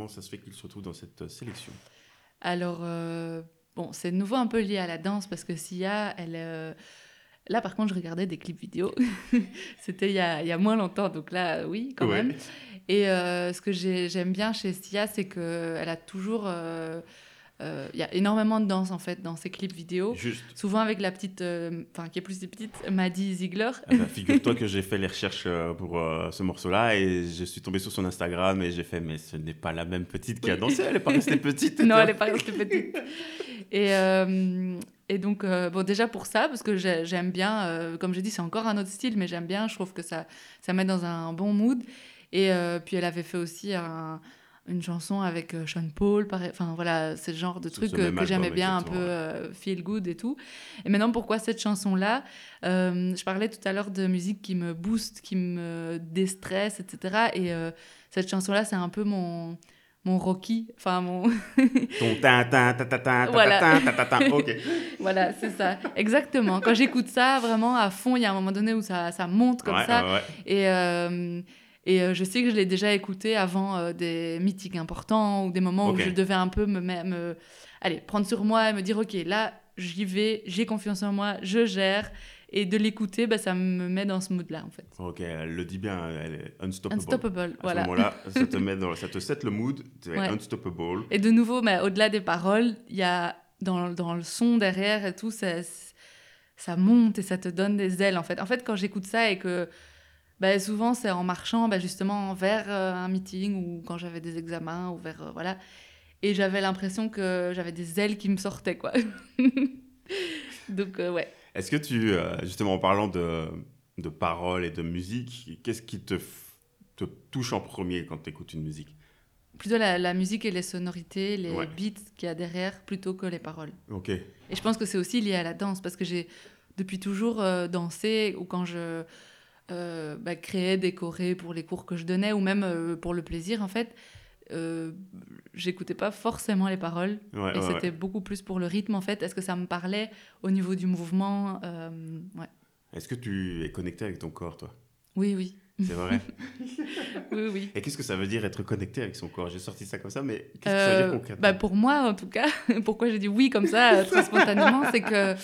Comment ça se fait qu'il se retrouve dans cette euh, sélection? Alors, euh, bon, c'est de nouveau un peu lié à la danse parce que Sia, elle. euh, Là, par contre, je regardais des clips vidéo. <laughs> C'était il, y a- il y a moins longtemps, donc là, oui, quand Ouais. même. Et euh, ce que j'ai- j'aime bien chez Sia, c'est qu'elle a toujours. Euh, euh, Il y a énormément de danse, en fait, dans ses clips vidéo. Juste. Souvent avec la petite. euh, Enfin, qui est plus petite, Maddie Ziegler. Ah bah, <laughs> Figure-toi que j'ai fait les recherches euh, pour ce morceau-là et je suis tombé sur son Instagram et j'ai fait mais ce n'est pas la même petite qui a dansé, elle n'est pas restée <laughs> petite. non, elle est pas restée petite. Et, euh, et donc, euh, bon, déjà pour ça, parce que j'ai- j'aime bien, euh, comme j'ai dit, c'est encore un autre style, mais j'aime bien, je trouve que ça, ça met dans un bon mood. Et puis elle avait fait aussi un- une chanson avec euh, Sean Paul, pareil. enfin voilà, c'est le genre de truc ce que, j'aimais bien, un peu euh, feel good et tout. Et maintenant, pourquoi cette chanson-là? Euh, Je parlais tout à l'heure de musique qui me booste, qui me déstresse, etc. Et euh, cette chanson-là, c'est un peu mon mon Rocky, enfin mon <laughs> Ton ta ta ta ta Voilà. ta ta ta ta ta. <laughs> Ok. Voilà, c'est ça. Exactement. Quand j'écoute ça vraiment à fond, il y a un moment donné où ça, ça monte comme Ouais, ça. ouais, ouais. Et, euh, et euh, je sais que je l'ai déjà écouté avant euh, des meetings importants ou des moments où je devais un peu me, me, allez, prendre sur moi et me dire, OK, là, j'y vais, j'ai confiance en moi, je gère. Et de l'écouter, bah, ça me met dans ce mood-là, en fait. Ok, elle le dit bien, elle est unstoppable. Unstoppable, À ce voilà. moment-là, <laughs> ça te met dans, ça te set le mood, tu es Ouais. unstoppable. Et de nouveau, mais au-delà des paroles, il y a dans, dans le son derrière et tout, ça, ça monte et ça te donne des ailes en fait. En fait, quand j'écoute ça et que bah, souvent c'est en marchant bah, justement vers euh, un meeting ou quand j'avais des examens ou vers euh, voilà, et j'avais l'impression que j'avais des ailes qui me sortaient quoi. <laughs> Donc euh, ouais. Est-ce que tu, justement en parlant de, de paroles et de musique, qu'est-ce qui te, te touche en premier quand tu écoutes une musique? Plutôt la, la musique et les sonorités, les Ouais. beats qu'il y a derrière plutôt que les paroles. Ok. Et je pense que c'est aussi lié à la danse, parce que j'ai depuis toujours euh, dansé, ou quand je euh, bah, des chorés pour les cours que je donnais, ou même euh, pour le plaisir, en fait, euh, j'écoutais pas forcément les paroles, Ouais, et ouais, c'était ouais. beaucoup plus pour le rythme, en fait. Est-ce que ça me parlait au niveau du mouvement euh, ouais. Est-ce que tu es connecté avec ton corps, toi? Oui, oui. C'est vrai. <laughs> Oui, oui. Et qu'est-ce que ça veut dire être connecté avec son corps? J'ai sorti ça comme ça, mais qu'est-ce que ça veut dire concrètement? bah pour moi, en tout cas, <laughs> pourquoi j'ai dit oui comme ça, très spontanément, c'est que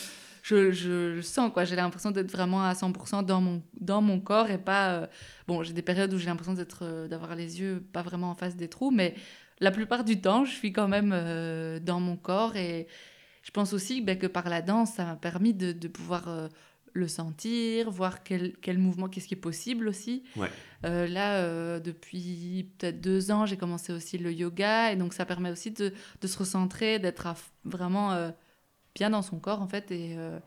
je, je le sens, quoi. J'ai l'impression d'être vraiment à 100% dans mon, dans mon corps et pas... euh, Bon, j'ai des périodes où j'ai l'impression d'être, euh, d'avoir les yeux pas vraiment en face des trous, mais la plupart du temps, je suis quand même euh, dans mon corps et je pense aussi bah, que par la danse, ça m'a permis de, de pouvoir le sentir, voir quel, quel mouvement, qu'est-ce qui est possible aussi. Ouais. Euh, là, euh, depuis peut-être deux ans, j'ai commencé aussi le yoga et donc ça permet aussi de, de se recentrer, d'être vraiment euh, bien dans son corps en fait et euh,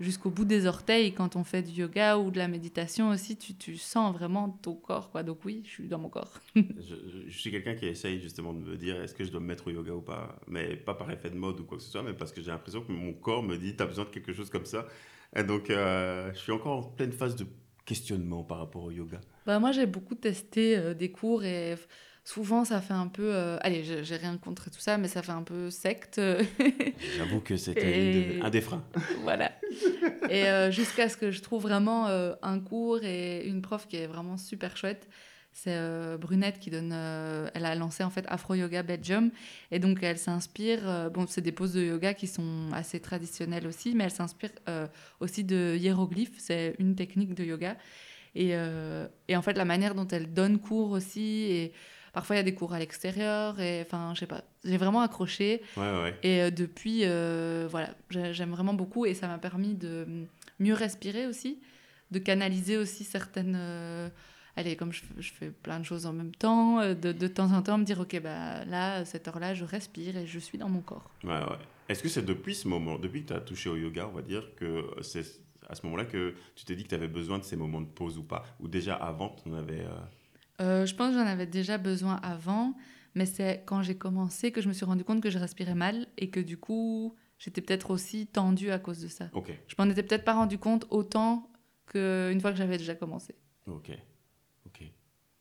jusqu'au bout des orteils quand on fait du yoga ou de la méditation aussi, tu, tu sens vraiment ton corps quoi. Donc oui, je suis dans mon corps. <laughs> je, suis quelqu'un qui essaye justement de me dire est-ce que je dois me mettre au yoga ou pas? Mais pas par effet de mode ou quoi que ce soit, mais parce que j'ai l'impression que mon corps me dit t'as besoin de quelque chose comme ça. Et donc, euh, je suis encore en pleine phase de questionnement par rapport au yoga. Bah, moi, j'ai beaucoup testé euh, des cours et souvent ça fait un peu. euh, Allez, j'ai rien contre tout ça, mais ça fait un peu secte. <laughs> J'avoue que c'était Et- un des freins. <laughs> voilà. Et euh, jusqu'à ce que je trouve vraiment euh, un cours et une prof qui est vraiment super chouette. C'est Brunette qui donne. elle a lancé en fait Afro Yoga Belgium. Et donc elle s'inspire. bon, c'est des poses de yoga qui sont assez traditionnelles aussi, mais elle s'inspire aussi de hiéroglyphes. C'est une technique de yoga. Et, et en fait, la manière dont elle donne cours aussi. Et parfois, il y a des cours à l'extérieur. Et enfin, je sais pas. J'ai vraiment accroché. Ouais, ouais. Et euh, depuis, euh, voilà, j'ai- j'aime vraiment beaucoup et ça m'a permis de mieux respirer aussi, de canaliser aussi certaines. euh, allez, comme je, je fais plein de choses en même temps, de, de temps en temps me dire, ok, bah là, cette heure-là, je respire et je suis dans mon corps. Ouais, ouais. Est-ce que c'est depuis ce moment, depuis que tu as touché au yoga, on va dire, que c'est à ce moment-là que tu t'es dit que tu avais besoin de ces moments de pause ou pas? Ou déjà avant, tu en avais. euh, Euh, je pense que j'en avais déjà besoin avant, mais c'est quand j'ai commencé que je me suis rendu compte que je respirais mal et que du coup, j'étais peut-être aussi tendue à cause de ça. Ok, Je m'en étais peut-être pas rendu compte autant qu'une fois que j'avais déjà commencé. ok.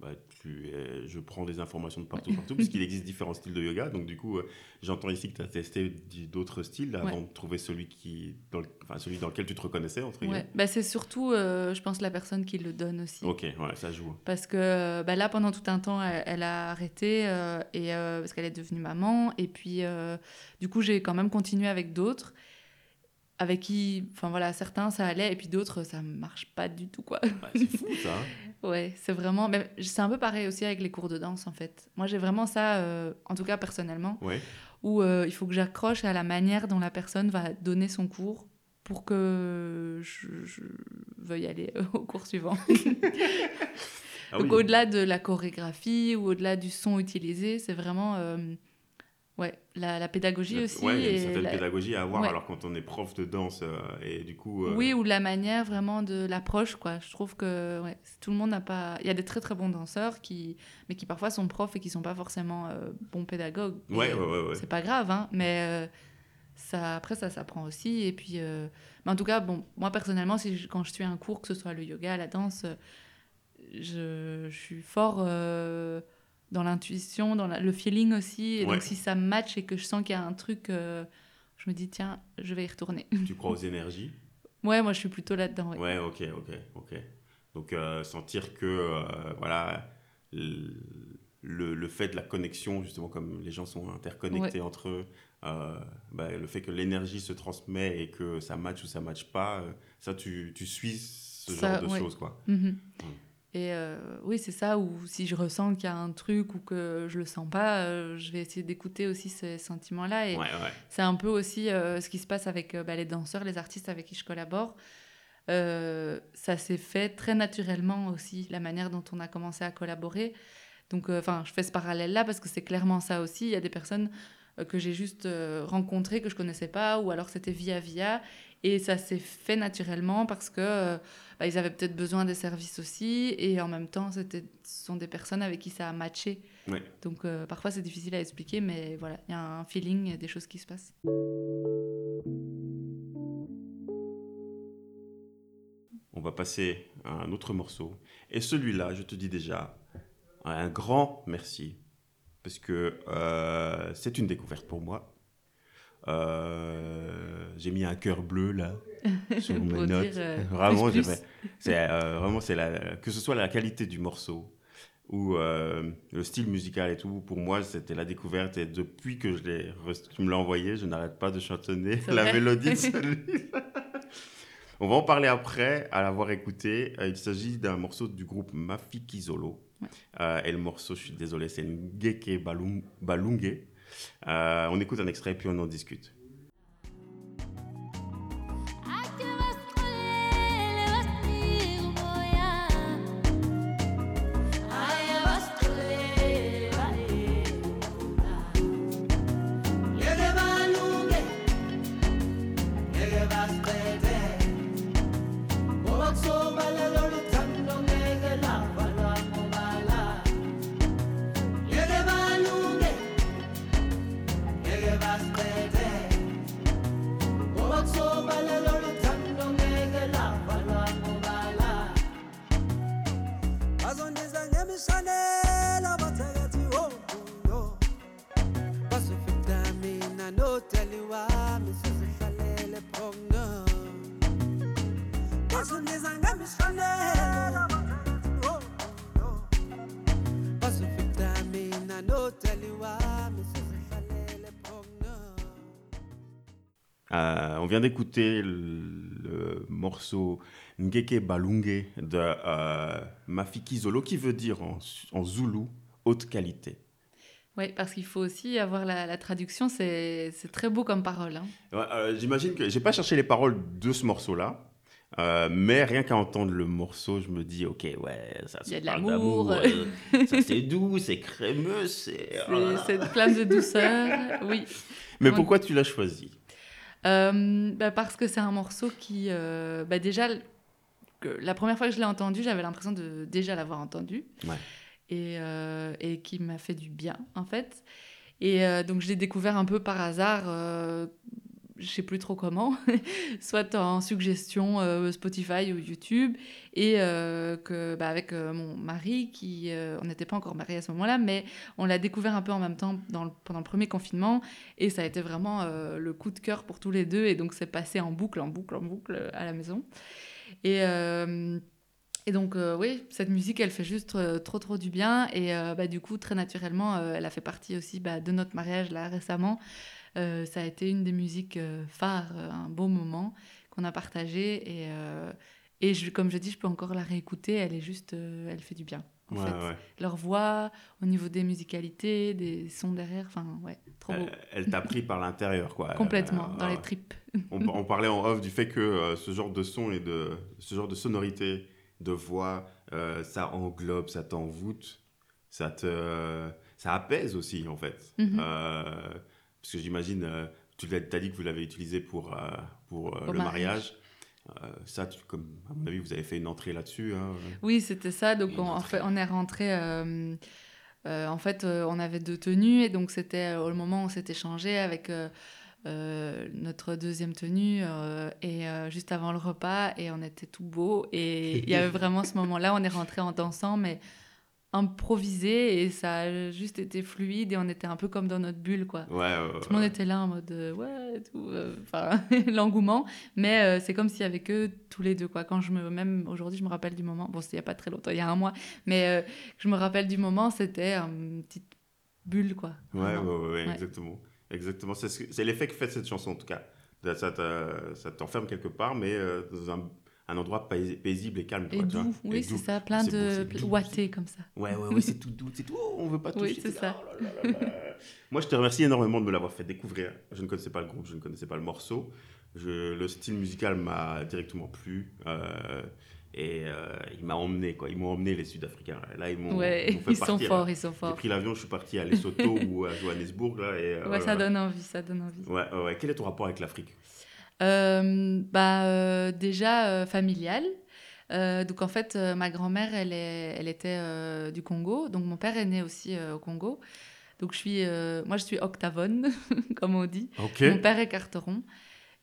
Bah, tu es- Je prends des informations de partout, partout, puisqu'il existe différents styles de yoga. Donc, du coup, euh, j'entends ici que tu as testé d'autres styles avant Ouais. de trouver celui, qui, dans le- enfin, celui dans lequel tu te reconnaissais, entre Ouais. guillemets. Bah, c'est surtout, euh, je pense, la personne qui le donne aussi. Ok, ouais, ça joue. Parce que bah, là, pendant tout un temps, elle, elle a arrêté euh, et, parce qu'elle est devenue maman. Et puis, du coup, j'ai quand même continué avec d'autres. Avec qui, enfin voilà, certains ça allait et puis d'autres ça marche pas du tout quoi. Bah, c'est fou, ça. <laughs> Ouais, c'est vraiment. C'est un peu pareil aussi avec les cours de danse en fait. Moi j'ai vraiment ça, euh, en tout cas personnellement, Ouais. où euh, il faut que j'accroche à la manière dont la personne va donner son cours pour que je, je veuille aller <laughs> au cours suivant. Ah Donc oui. au-delà de la chorégraphie ou au-delà du son utilisé, c'est vraiment euh, ouais, la, la pédagogie aussi. Ouais, il y a une certaine la- pédagogie à avoir. Ouais. Alors, quand on est prof de danse euh, et du coup. euh, Oui, ou la manière vraiment de l'approche, quoi. Je trouve que ouais, tout le monde n'a pas... Il y a des très très bons danseurs, qui... mais qui parfois sont profs et qui sont pas forcément euh, bons pédagogues. Ouais. C'est pas grave, hein, mais ça, après ça s'apprend aussi. Et puis, mais en tout cas, bon, moi personnellement, si je- quand je suis un cours, que ce soit le yoga, la danse, je, je suis fort dans l'intuition, dans la- le feeling aussi. Et Ouais. donc si ça match et que je sens qu'il y a un truc, euh, je me dis tiens, je vais y retourner. <laughs> Tu crois aux énergies? Ouais, moi je suis plutôt là-dedans. ouais. Ouais, ok, ok, ok. Donc euh, sentir que euh, voilà le, le fait de la connexion, justement comme les gens sont interconnectés entre eux, bah, le fait que l'énergie se transmet et que ça match ou ça match pas, ça tu, tu suis ce Ça, genre de choses quoi. Mhm. Et euh, oui, c'est ça, ou si je ressens qu'il y a un truc ou que je le sens pas, euh, je vais essayer d'écouter aussi ces sentiments-là. Et Ouais, ouais. c'est un peu aussi euh, ce qui se passe avec bah, les danseurs, les artistes avec qui je collabore. Ça s'est fait très naturellement aussi, la manière dont on a commencé à collaborer. Donc, enfin, je fais ce parallèle-là parce que c'est clairement ça aussi. Il y a des personnes que j'ai juste rencontrées que je connaissais pas, ou alors c'était via via, et ça s'est fait naturellement parce que euh, bah, ils avaient peut-être besoin des services aussi, et en même temps, ce sont des personnes avec qui ça a matché. Ouais. Donc euh, parfois c'est difficile à expliquer, mais voilà, il y a un feeling, il y a des choses qui se passent. On va passer à un autre morceau. Et celui-là, je te dis déjà un grand merci parce que euh, c'est une découverte pour moi. Euh, j'ai mis un cœur bleu là <laughs> sur mes notes. euh, vraiment, plus, <laughs> c'est euh, vraiment c'est la que ce soit la qualité du morceau ou le style musical et tout. Pour moi, c'était la découverte et depuis que je l'ai, tu me l'as envoyé, je n'arrête pas de chantonner C'est la vrai mélodie de <laughs> celui-là. On va en parler après, à l'avoir écouté. Il s'agit d'un morceau du groupe Mafiki Zolo. Ouais. Et le morceau, je suis désolé, c'est Ngeke Balung- Balunge. Euh, on écoute un extrait puis on en discute. Vient d'écouter le, le morceau Ngeke Balunge de euh, Mafiki Zolo, qui veut dire en, en zoulou haute qualité. Oui, parce qu'il faut aussi avoir la, la traduction, c'est c'est très beau comme parole. hein. Ouais, euh, J'imagine que j'ai pas cherché les paroles de ce morceau-là, euh, mais rien qu'à entendre le morceau, je me dis ok ouais ça l'amour. d'amour, euh, <laughs> ça c'est doux, c'est crémeux, c'est. oh C'est c'est plein de douceur, oui. Mais Ouais. pourquoi tu l'as choisi? Bah, parce que c'est un morceau qui, euh, bah, déjà, que la première fois que je l'ai entendu, j'avais l'impression de déjà l'avoir entendu. Ouais. Et, euh, et qui m'a fait du bien, en fait. Et euh, donc, je l'ai découvert un peu par hasard, euh, je sais plus trop comment, <laughs> soit en suggestion euh, Spotify ou YouTube. Et euh, que, bah, avec euh, mon mari, qui, on n'était pas encore mariés à ce moment-là, mais on l'a découvert un peu en même temps pendant le premier confinement. Et ça a été vraiment le coup de cœur pour tous les deux. Et donc, c'est passé en boucle, en boucle, en boucle à la maison. Et, et donc, oui, cette musique, elle fait juste trop, trop du bien. Et bah, du coup, très naturellement, elle a fait partie aussi bah, de notre mariage là récemment. Euh, ça a été une des musiques euh, phares, euh, un beau moment qu'on a partagé. Et, euh, et je, comme je dis, je peux encore la réécouter. Elle est juste, euh, elle fait du bien. En Ouais, fait. ouais. Leur voix, au niveau des musicalités, des sons derrière, enfin, ouais, trop beau. Elle, elle t'a pris par l'intérieur quoi. <laughs> Complètement, dans les tripes. on, on <laughs> parlait en off du fait que ce genre de son et de ce genre de sonorité, de voix, ça englobe, ça t'envoûte, ça te, ça apaise aussi en fait. Mhm. Euh, parce que j'imagine, euh, tu l'as as dit que vous l'avez utilisé pour euh, pour euh, le mariage. mariage. Euh, ça, tu- comme à mon avis, vous avez fait une entrée là-dessus. hein. Oui, c'était ça. Donc, on, en fait, on est rentré. euh, euh, en fait, on avait deux tenues. Et donc, c'était au moment où on s'était changé avec notre deuxième tenue. et juste avant le repas. Et on était tout beau. Et il y avait vraiment ce moment-là. On est rentré en dansant, mais improvisé. Et ça a juste été fluide. Et on était un peu comme dans notre bulle, quoi. Ouais, ouais, Tout le monde était là en mode euh, ouais, tout, euh, enfin <laughs> l'engouement, mais euh, c'est comme y avait que tous les deux quoi. Quand je me même aujourd'hui je me rappelle du moment, bon c'était il y a pas très longtemps, il y a un mois, mais je me rappelle du moment, c'était une petite bulle quoi. Ouais, ouais, ouais, exactement. Exactement. C'est ce l'effet que fait cette chanson, en tout cas. Ça ça t'enferme quelque part, mais dans un, un endroit pais- paisible et calme. Et quoi, doux, oui c'est ça, plein de ouaté comme ça. Ouais, ouais, ouais, c'est tout doux, c'est tout. oh, on veut pas <laughs> toucher. Oui, c'est ça. oh là là là là. <laughs> Moi, je te remercie énormément de me l'avoir fait découvrir. Je ne connaissais pas le groupe, je ne connaissais pas le morceau. Je, le style musical m'a directement plu. euh, et euh, il m'a emmené, quoi. Ils m'ont emmené, les Sud-Africains. Là, ils m'ont Ouais, ils m'ont fait ils sont forts, ils sont J'ai forts. pris l'avion, je suis parti à Lesotho <laughs> ou à Johannesburg. Là, et, euh, Ouais, ça donne envie, ça donne envie. Ouais, ouais, ouais. Quel est ton rapport avec l'Afrique? Bah, euh, déjà euh, familiale. Euh, donc en fait, euh, ma grand-mère, elle, elle était euh, du Congo. Donc mon père est né aussi euh, au Congo. Donc je suis, euh, moi je suis octavone, <laughs> comme on dit. Mon père est carteron.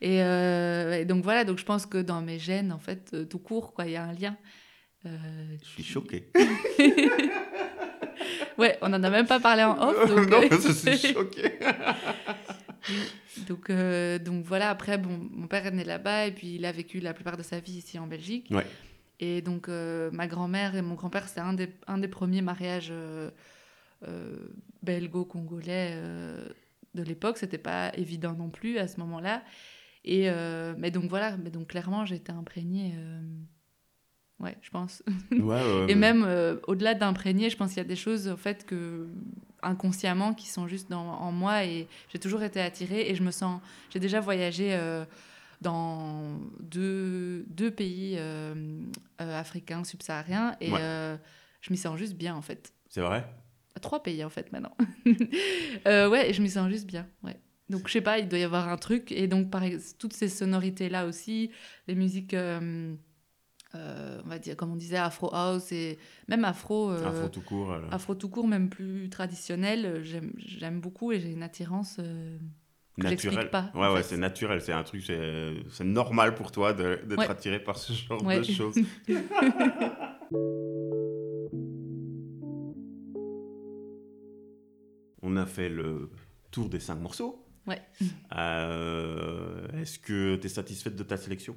Et, euh, et donc voilà, donc je pense que dans mes gènes, en fait, euh, tout court, quoi, il y a un lien. Euh, Je suis choqué. <laughs> ouais, on n'en a même pas parlé en off. <laughs> donc, non, euh, je suis choqué. <laughs> donc euh, donc voilà, après, bon, mon père est né là-bas et puis il a vécu la plupart de sa vie ici en Belgique. Ouais. Et donc, euh, ma grand-mère et mon grand-père, c'était un des, un des premiers mariages euh, belgo-congolais de l'époque. C'était pas évident non plus à ce moment-là. Et mais donc voilà, mais donc clairement, été imprégnée. Ouais, je pense. Ouais, ouais, <laughs> ouais, Et même euh, au-delà d'imprégner, je pense qu'il y a des choses en fait que inconsciemment qui sont juste dans, en moi et j'ai toujours été attirée et je me sens. J'ai déjà voyagé euh, dans deux, deux pays euh, africains subsahariens et je m'y sens juste bien en fait. C'est vrai? Trois pays en fait maintenant. <laughs> Ouais, et je m'y sens juste bien. Ouais. Donc je sais pas, il doit y avoir un truc et donc par toutes ces sonorités là aussi, les musiques. Euh, on va dire, comme on disait, Afro House et même Afro, euh, tout court. Afro tout court, même plus traditionnel, euh, j'aime beaucoup et j'ai une attirance. euh, que naturel. pas, ouais, ouais, c'est naturel. C'est un truc, c'est normal pour toi d'être Ouais. attiré par ce genre Ouais. de choses. <laughs> On a fait le tour des cinq morceaux. Ouais. Est-ce que tu es satisfaite de ta sélection?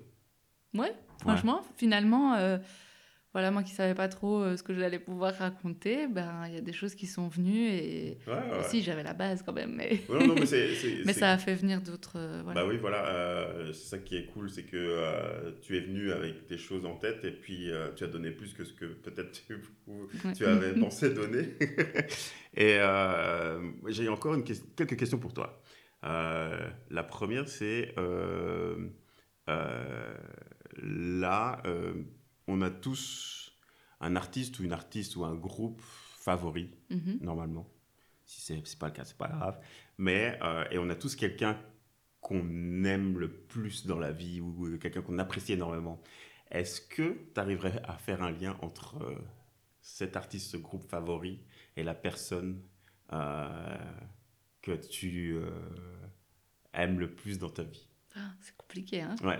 Ouais, franchement, finalement, euh, voilà, moi qui savais pas trop euh, ce que j'allais pouvoir raconter, ben il y a des choses qui sont venues et Ouais, ouais. si j'avais la base quand même, mais, Ouais, non, non, mais <laughs> ça a fait venir d'autres. euh, voilà. Bah oui, voilà, c'est ça qui est cool, c'est que tu es venu avec des choses en tête et puis tu as donné plus que ce que peut-être tu, avais <laughs> pensé donner. <laughs> et j'ai encore une ques- quelques questions pour toi. La première, c'est là, euh, on a tous un artiste ou une artiste ou un groupe favori Mhm. normalement. Si c'est c'est pas le cas, c'est pas grave. Mais, euh, et on a tous quelqu'un qu'on aime le plus dans la vie ou quelqu'un qu'on apprécie énormément. Est-ce que tu arriverais à faire un lien entre euh, cet artiste, ce groupe favori et la personne que tu aimes le plus dans ta vie? C'est compliqué, hein. Ouais,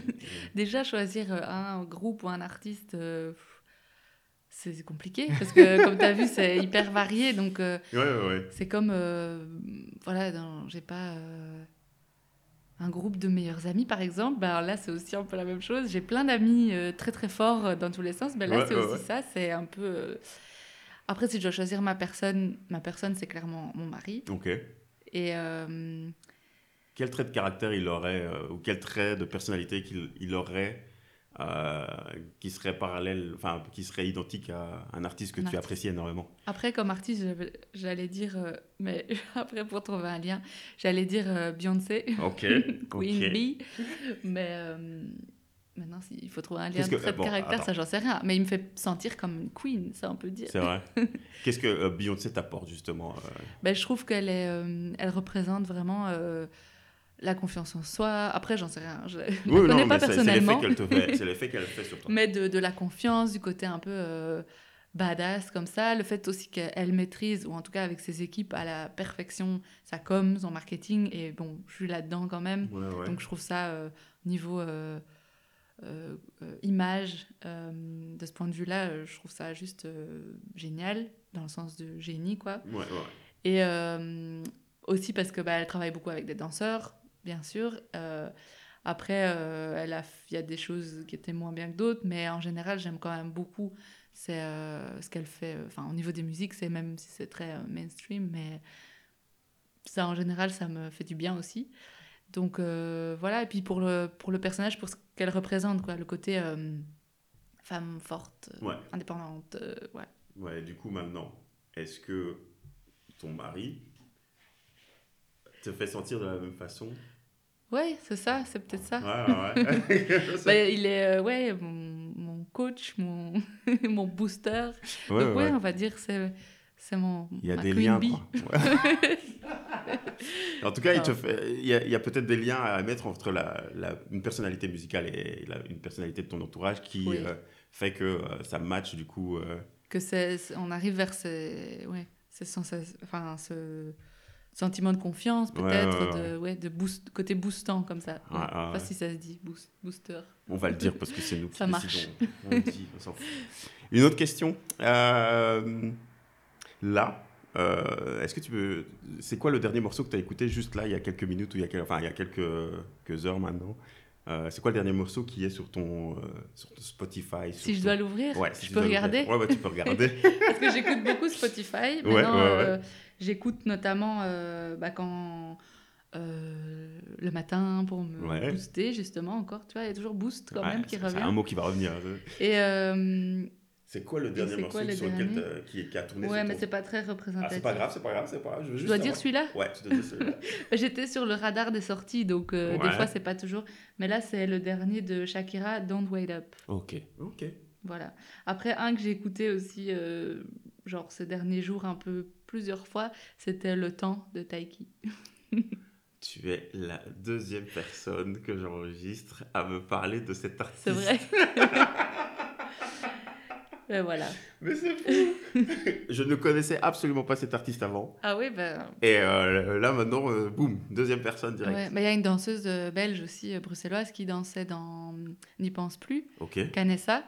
<laughs> Déjà, choisir euh, un groupe ou un artiste, euh, c'est compliqué parce que, comme tu as vu, c'est hyper varié. Donc, euh, ouais, ouais, ouais. c'est comme. euh, voilà, j'ai pas. un groupe de meilleurs amis, par exemple, ben là, c'est aussi un peu la même chose. J'ai plein d'amis très très forts dans tous les sens. Ben là, c'est aussi ça. C'est un peu. Après, si je dois choisir ma personne, ma personne, c'est clairement mon mari. Ok. Et Quel trait de caractère il aurait, euh, ou quel trait de personnalité qu'il il aurait, euh, qui serait parallèle, enfin, qui serait identique à un artiste que Un tu artiste. apprécies énormément? Après, comme artiste, j'allais dire, euh, mais <laughs> après pour trouver un lien, j'allais dire Beyoncé. <laughs> Queen. Bee, mais maintenant il faut trouver un lien de que- trait de bon, caractère, attends. ça j'en sais rien, mais il me fait sentir comme une queen, ça on peut dire. C'est vrai. <laughs> Qu'est-ce que Beyoncé t'apporte justement Ben, je trouve qu'elle est, elle représente vraiment la confiance en soi. Après, j'en sais rien, je Oui, connais non, pas personnellement, C'est l'effet qu'elle te fait, c'est l'effet qu'elle fait sur toi. mais de, de la confiance, du côté un peu euh, badass comme ça. Le fait aussi qu'elle maîtrise, ou en tout cas avec ses équipes, à la perfection sa com, son marketing. Et bon, je suis là-dedans quand même. Ouais, ouais. Donc je trouve ça, euh, niveau euh, image, de ce point de vue-là, je trouve ça juste génial, dans le sens de génie, quoi. Ouais. Et aussi parce que bah, elle travaille beaucoup avec des danseurs, bien sûr. Euh, après, euh, elle a, il y a des choses qui étaient moins bien que d'autres, mais en général, j'aime quand même beaucoup c'est euh, ce qu'elle fait. Enfin, au niveau des musiques, c'est même si c'est très mainstream, mais ça, en général, ça me fait du bien aussi. Donc voilà, et puis pour le, pour le personnage, pour ce qu'elle représente, quoi, le côté femme forte, Ouais. indépendante, ouais. Ouais, du coup, maintenant, est-ce que ton mari te fait sentir de la même façon Ouais, c'est ça, c'est peut-être ça. Ouais, ouais, ouais. <laughs> <laughs> Bah, il est euh, ouais, mon, mon coach, mon, <laughs> mon booster. Ouais, Donc, ouais, ouais. on va dire c'est c'est mon. Il y a des liens, en tout cas, il, te Ah. fait, il y a, a peut-être des liens à mettre entre la, la- une personnalité musicale et la- une personnalité de ton entourage qui Oui. euh, fait que euh, ça match du coup. Que c'est, on arrive vers ces, ouais, ces sensa- enfin, ce sentiment de confiance, peut-être, ouais, ouais. de, ouais, de boost, côté boostant, comme ça. Je sais pas si ça se dit, boost, booster. on va le dire parce que c'est nous <laughs> qui Ça marche. décidons. On dit, on fout. Une autre question. Euh, là, euh, est-ce que tu peux. C'est quoi le dernier morceau que tu as écouté juste là, il y a quelques minutes, ou il y a, quel- enfin, il y a quelques, quelques heures maintenant Euh, C'est quoi le dernier morceau qui est sur ton, euh, sur ton Spotify sur Si je ton- dois l'ouvrir, Ouais, si je tu peux regarder. Ouais, tu peux regarder. <laughs> Parce que j'écoute beaucoup Spotify. Ouais, Maintenant, ouais, ouais. euh, j'écoute notamment euh, bah, quand euh, le matin pour me Ouais. booster, justement, encore. Tu vois, il y a toujours boost quand Ouais, même qui c'est- C'est un revient. mot qui va revenir. Et euh, C'est quoi le dernier morceau quoi le sur lequel dernier t'as- qui, qui a tourné ouais, sur mais ton- c'est pas très Ah, représentatif. c'est pas grave, c'est pas grave, c'est pas grave. Je, veux Je juste dois dire celui-là Ouais, tu dois dire celui-là. <laughs> J'étais sur le radar des sorties, donc euh, des fois, c'est pas toujours. Mais là, c'est le dernier de Shakira, Don't Wait Up. ok, ok. Voilà. Après, un que j'ai écouté aussi, euh, genre ces derniers jours, un peu plusieurs fois, c'était Le Temps de Taiki. <laughs> Tu es la deuxième personne que j'enregistre à me parler de cet artiste. C'est vrai. <laughs> Et voilà. Mais c'est fou <laughs> Je ne connaissais absolument pas cet artiste avant. Ah oui, ben. Et euh, là, maintenant, euh, boum, deuxième personne direct. ouais. Mais il y a une danseuse belge aussi, bruxelloise, qui dansait dans N'y pense plus, Ok. Canessa.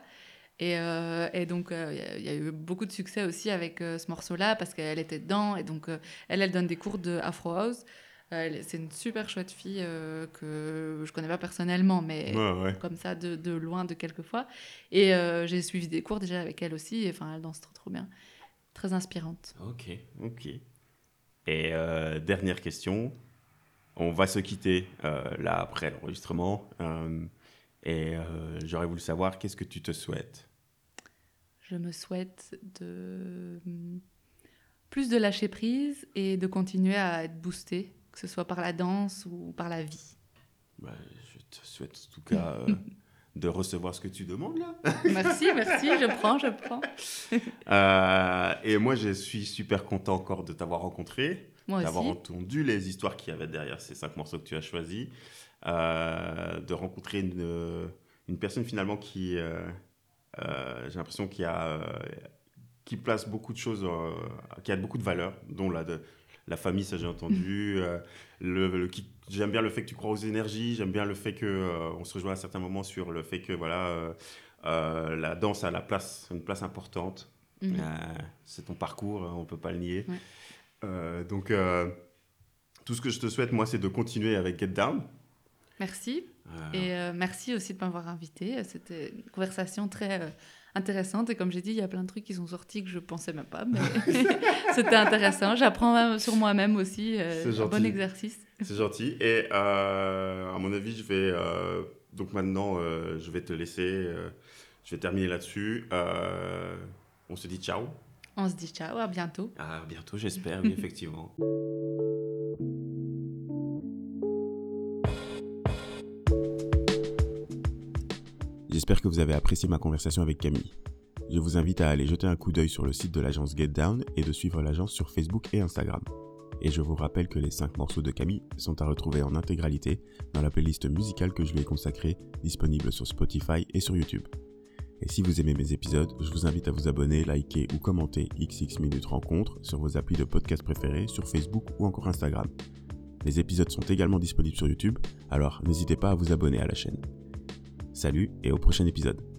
Et, euh, et donc, euh, il y a- il y, a eu beaucoup de succès aussi avec euh, ce morceau-là, parce qu'elle était dedans. Et donc, euh, elle, elle donne des cours de Afro House. Euh, c'est une super chouette fille euh, que je connais pas personnellement, mais Ouais, ouais. comme ça de, de loin de quelques fois. Et euh, j'ai suivi des cours déjà avec elle aussi. Enfin, elle danse trop trop bien. Très inspirante. Ok, ok. Et euh, dernière question. On va se quitter euh, là après l'enregistrement. Euh, et euh, j'aurais voulu savoir qu'est-ce que tu te souhaites? Je me souhaite de plus de lâcher prise et de continuer à être boostée, que ce soit par la danse ou par la vie. Bah, Je te souhaite en tout cas euh, de recevoir ce que tu demandes là. <laughs> Merci, merci, je prends, je prends. Euh, et moi, je suis super content encore de t'avoir rencontré, d'avoir entendu les histoires qu'il y avait derrière ces cinq morceaux que tu as choisis, euh, de rencontrer une, une personne finalement qui, j'ai l'impression qu'il y a, euh, qui place beaucoup de choses, euh, qui a beaucoup de valeurs, dont la, de, la famille, ça j'ai entendu. euh, le, le- qui- j'aime bien le fait que tu crois aux énergies, j'aime bien le fait que euh, on se rejoint à certains moments sur le fait que voilà, euh, euh, la danse a la place, une place importante. Mhm. Euh, c'est ton parcours, on peut pas le nier. Ouais. Euh, donc, euh, tout ce que je te souhaite, moi, c'est de continuer avec Get Down. Merci. Euh, Et euh, merci aussi de m'avoir invité. C'était une conversation très euh, intéressante. Et comme j'ai dit, il y a plein de trucs qui sont sortis que je pensais même pas. Mais <laughs> <laughs> c'était intéressant. J'apprends sur moi-même aussi. euh, C'est un gentil. bon exercice. c'est gentil. Et à mon avis, je vais. donc maintenant, je vais te laisser. je vais terminer là-dessus. On se dit ciao. On se dit ciao, à bientôt. À bientôt, j'espère, oui, effectivement. <laughs> J'espère que vous avez apprécié ma conversation avec Camille. Je vous invite à aller jeter un coup d'œil sur le site de l'agence Get Down et de suivre l'agence sur Facebook et Instagram. Et je vous rappelle que les 5 morceaux de Camille sont à retrouver en intégralité dans la playlist musicale que je lui ai consacrée, disponible sur Spotify et sur YouTube. Et si vous aimez mes épisodes, je vous invite à vous abonner, liker ou commenter XX Minutes Rencontre sur vos applis de podcast préférés, sur Facebook ou encore Instagram. Les épisodes sont également disponibles sur YouTube, alors n'hésitez pas à vous abonner à la chaîne. Salut et au prochain épisode.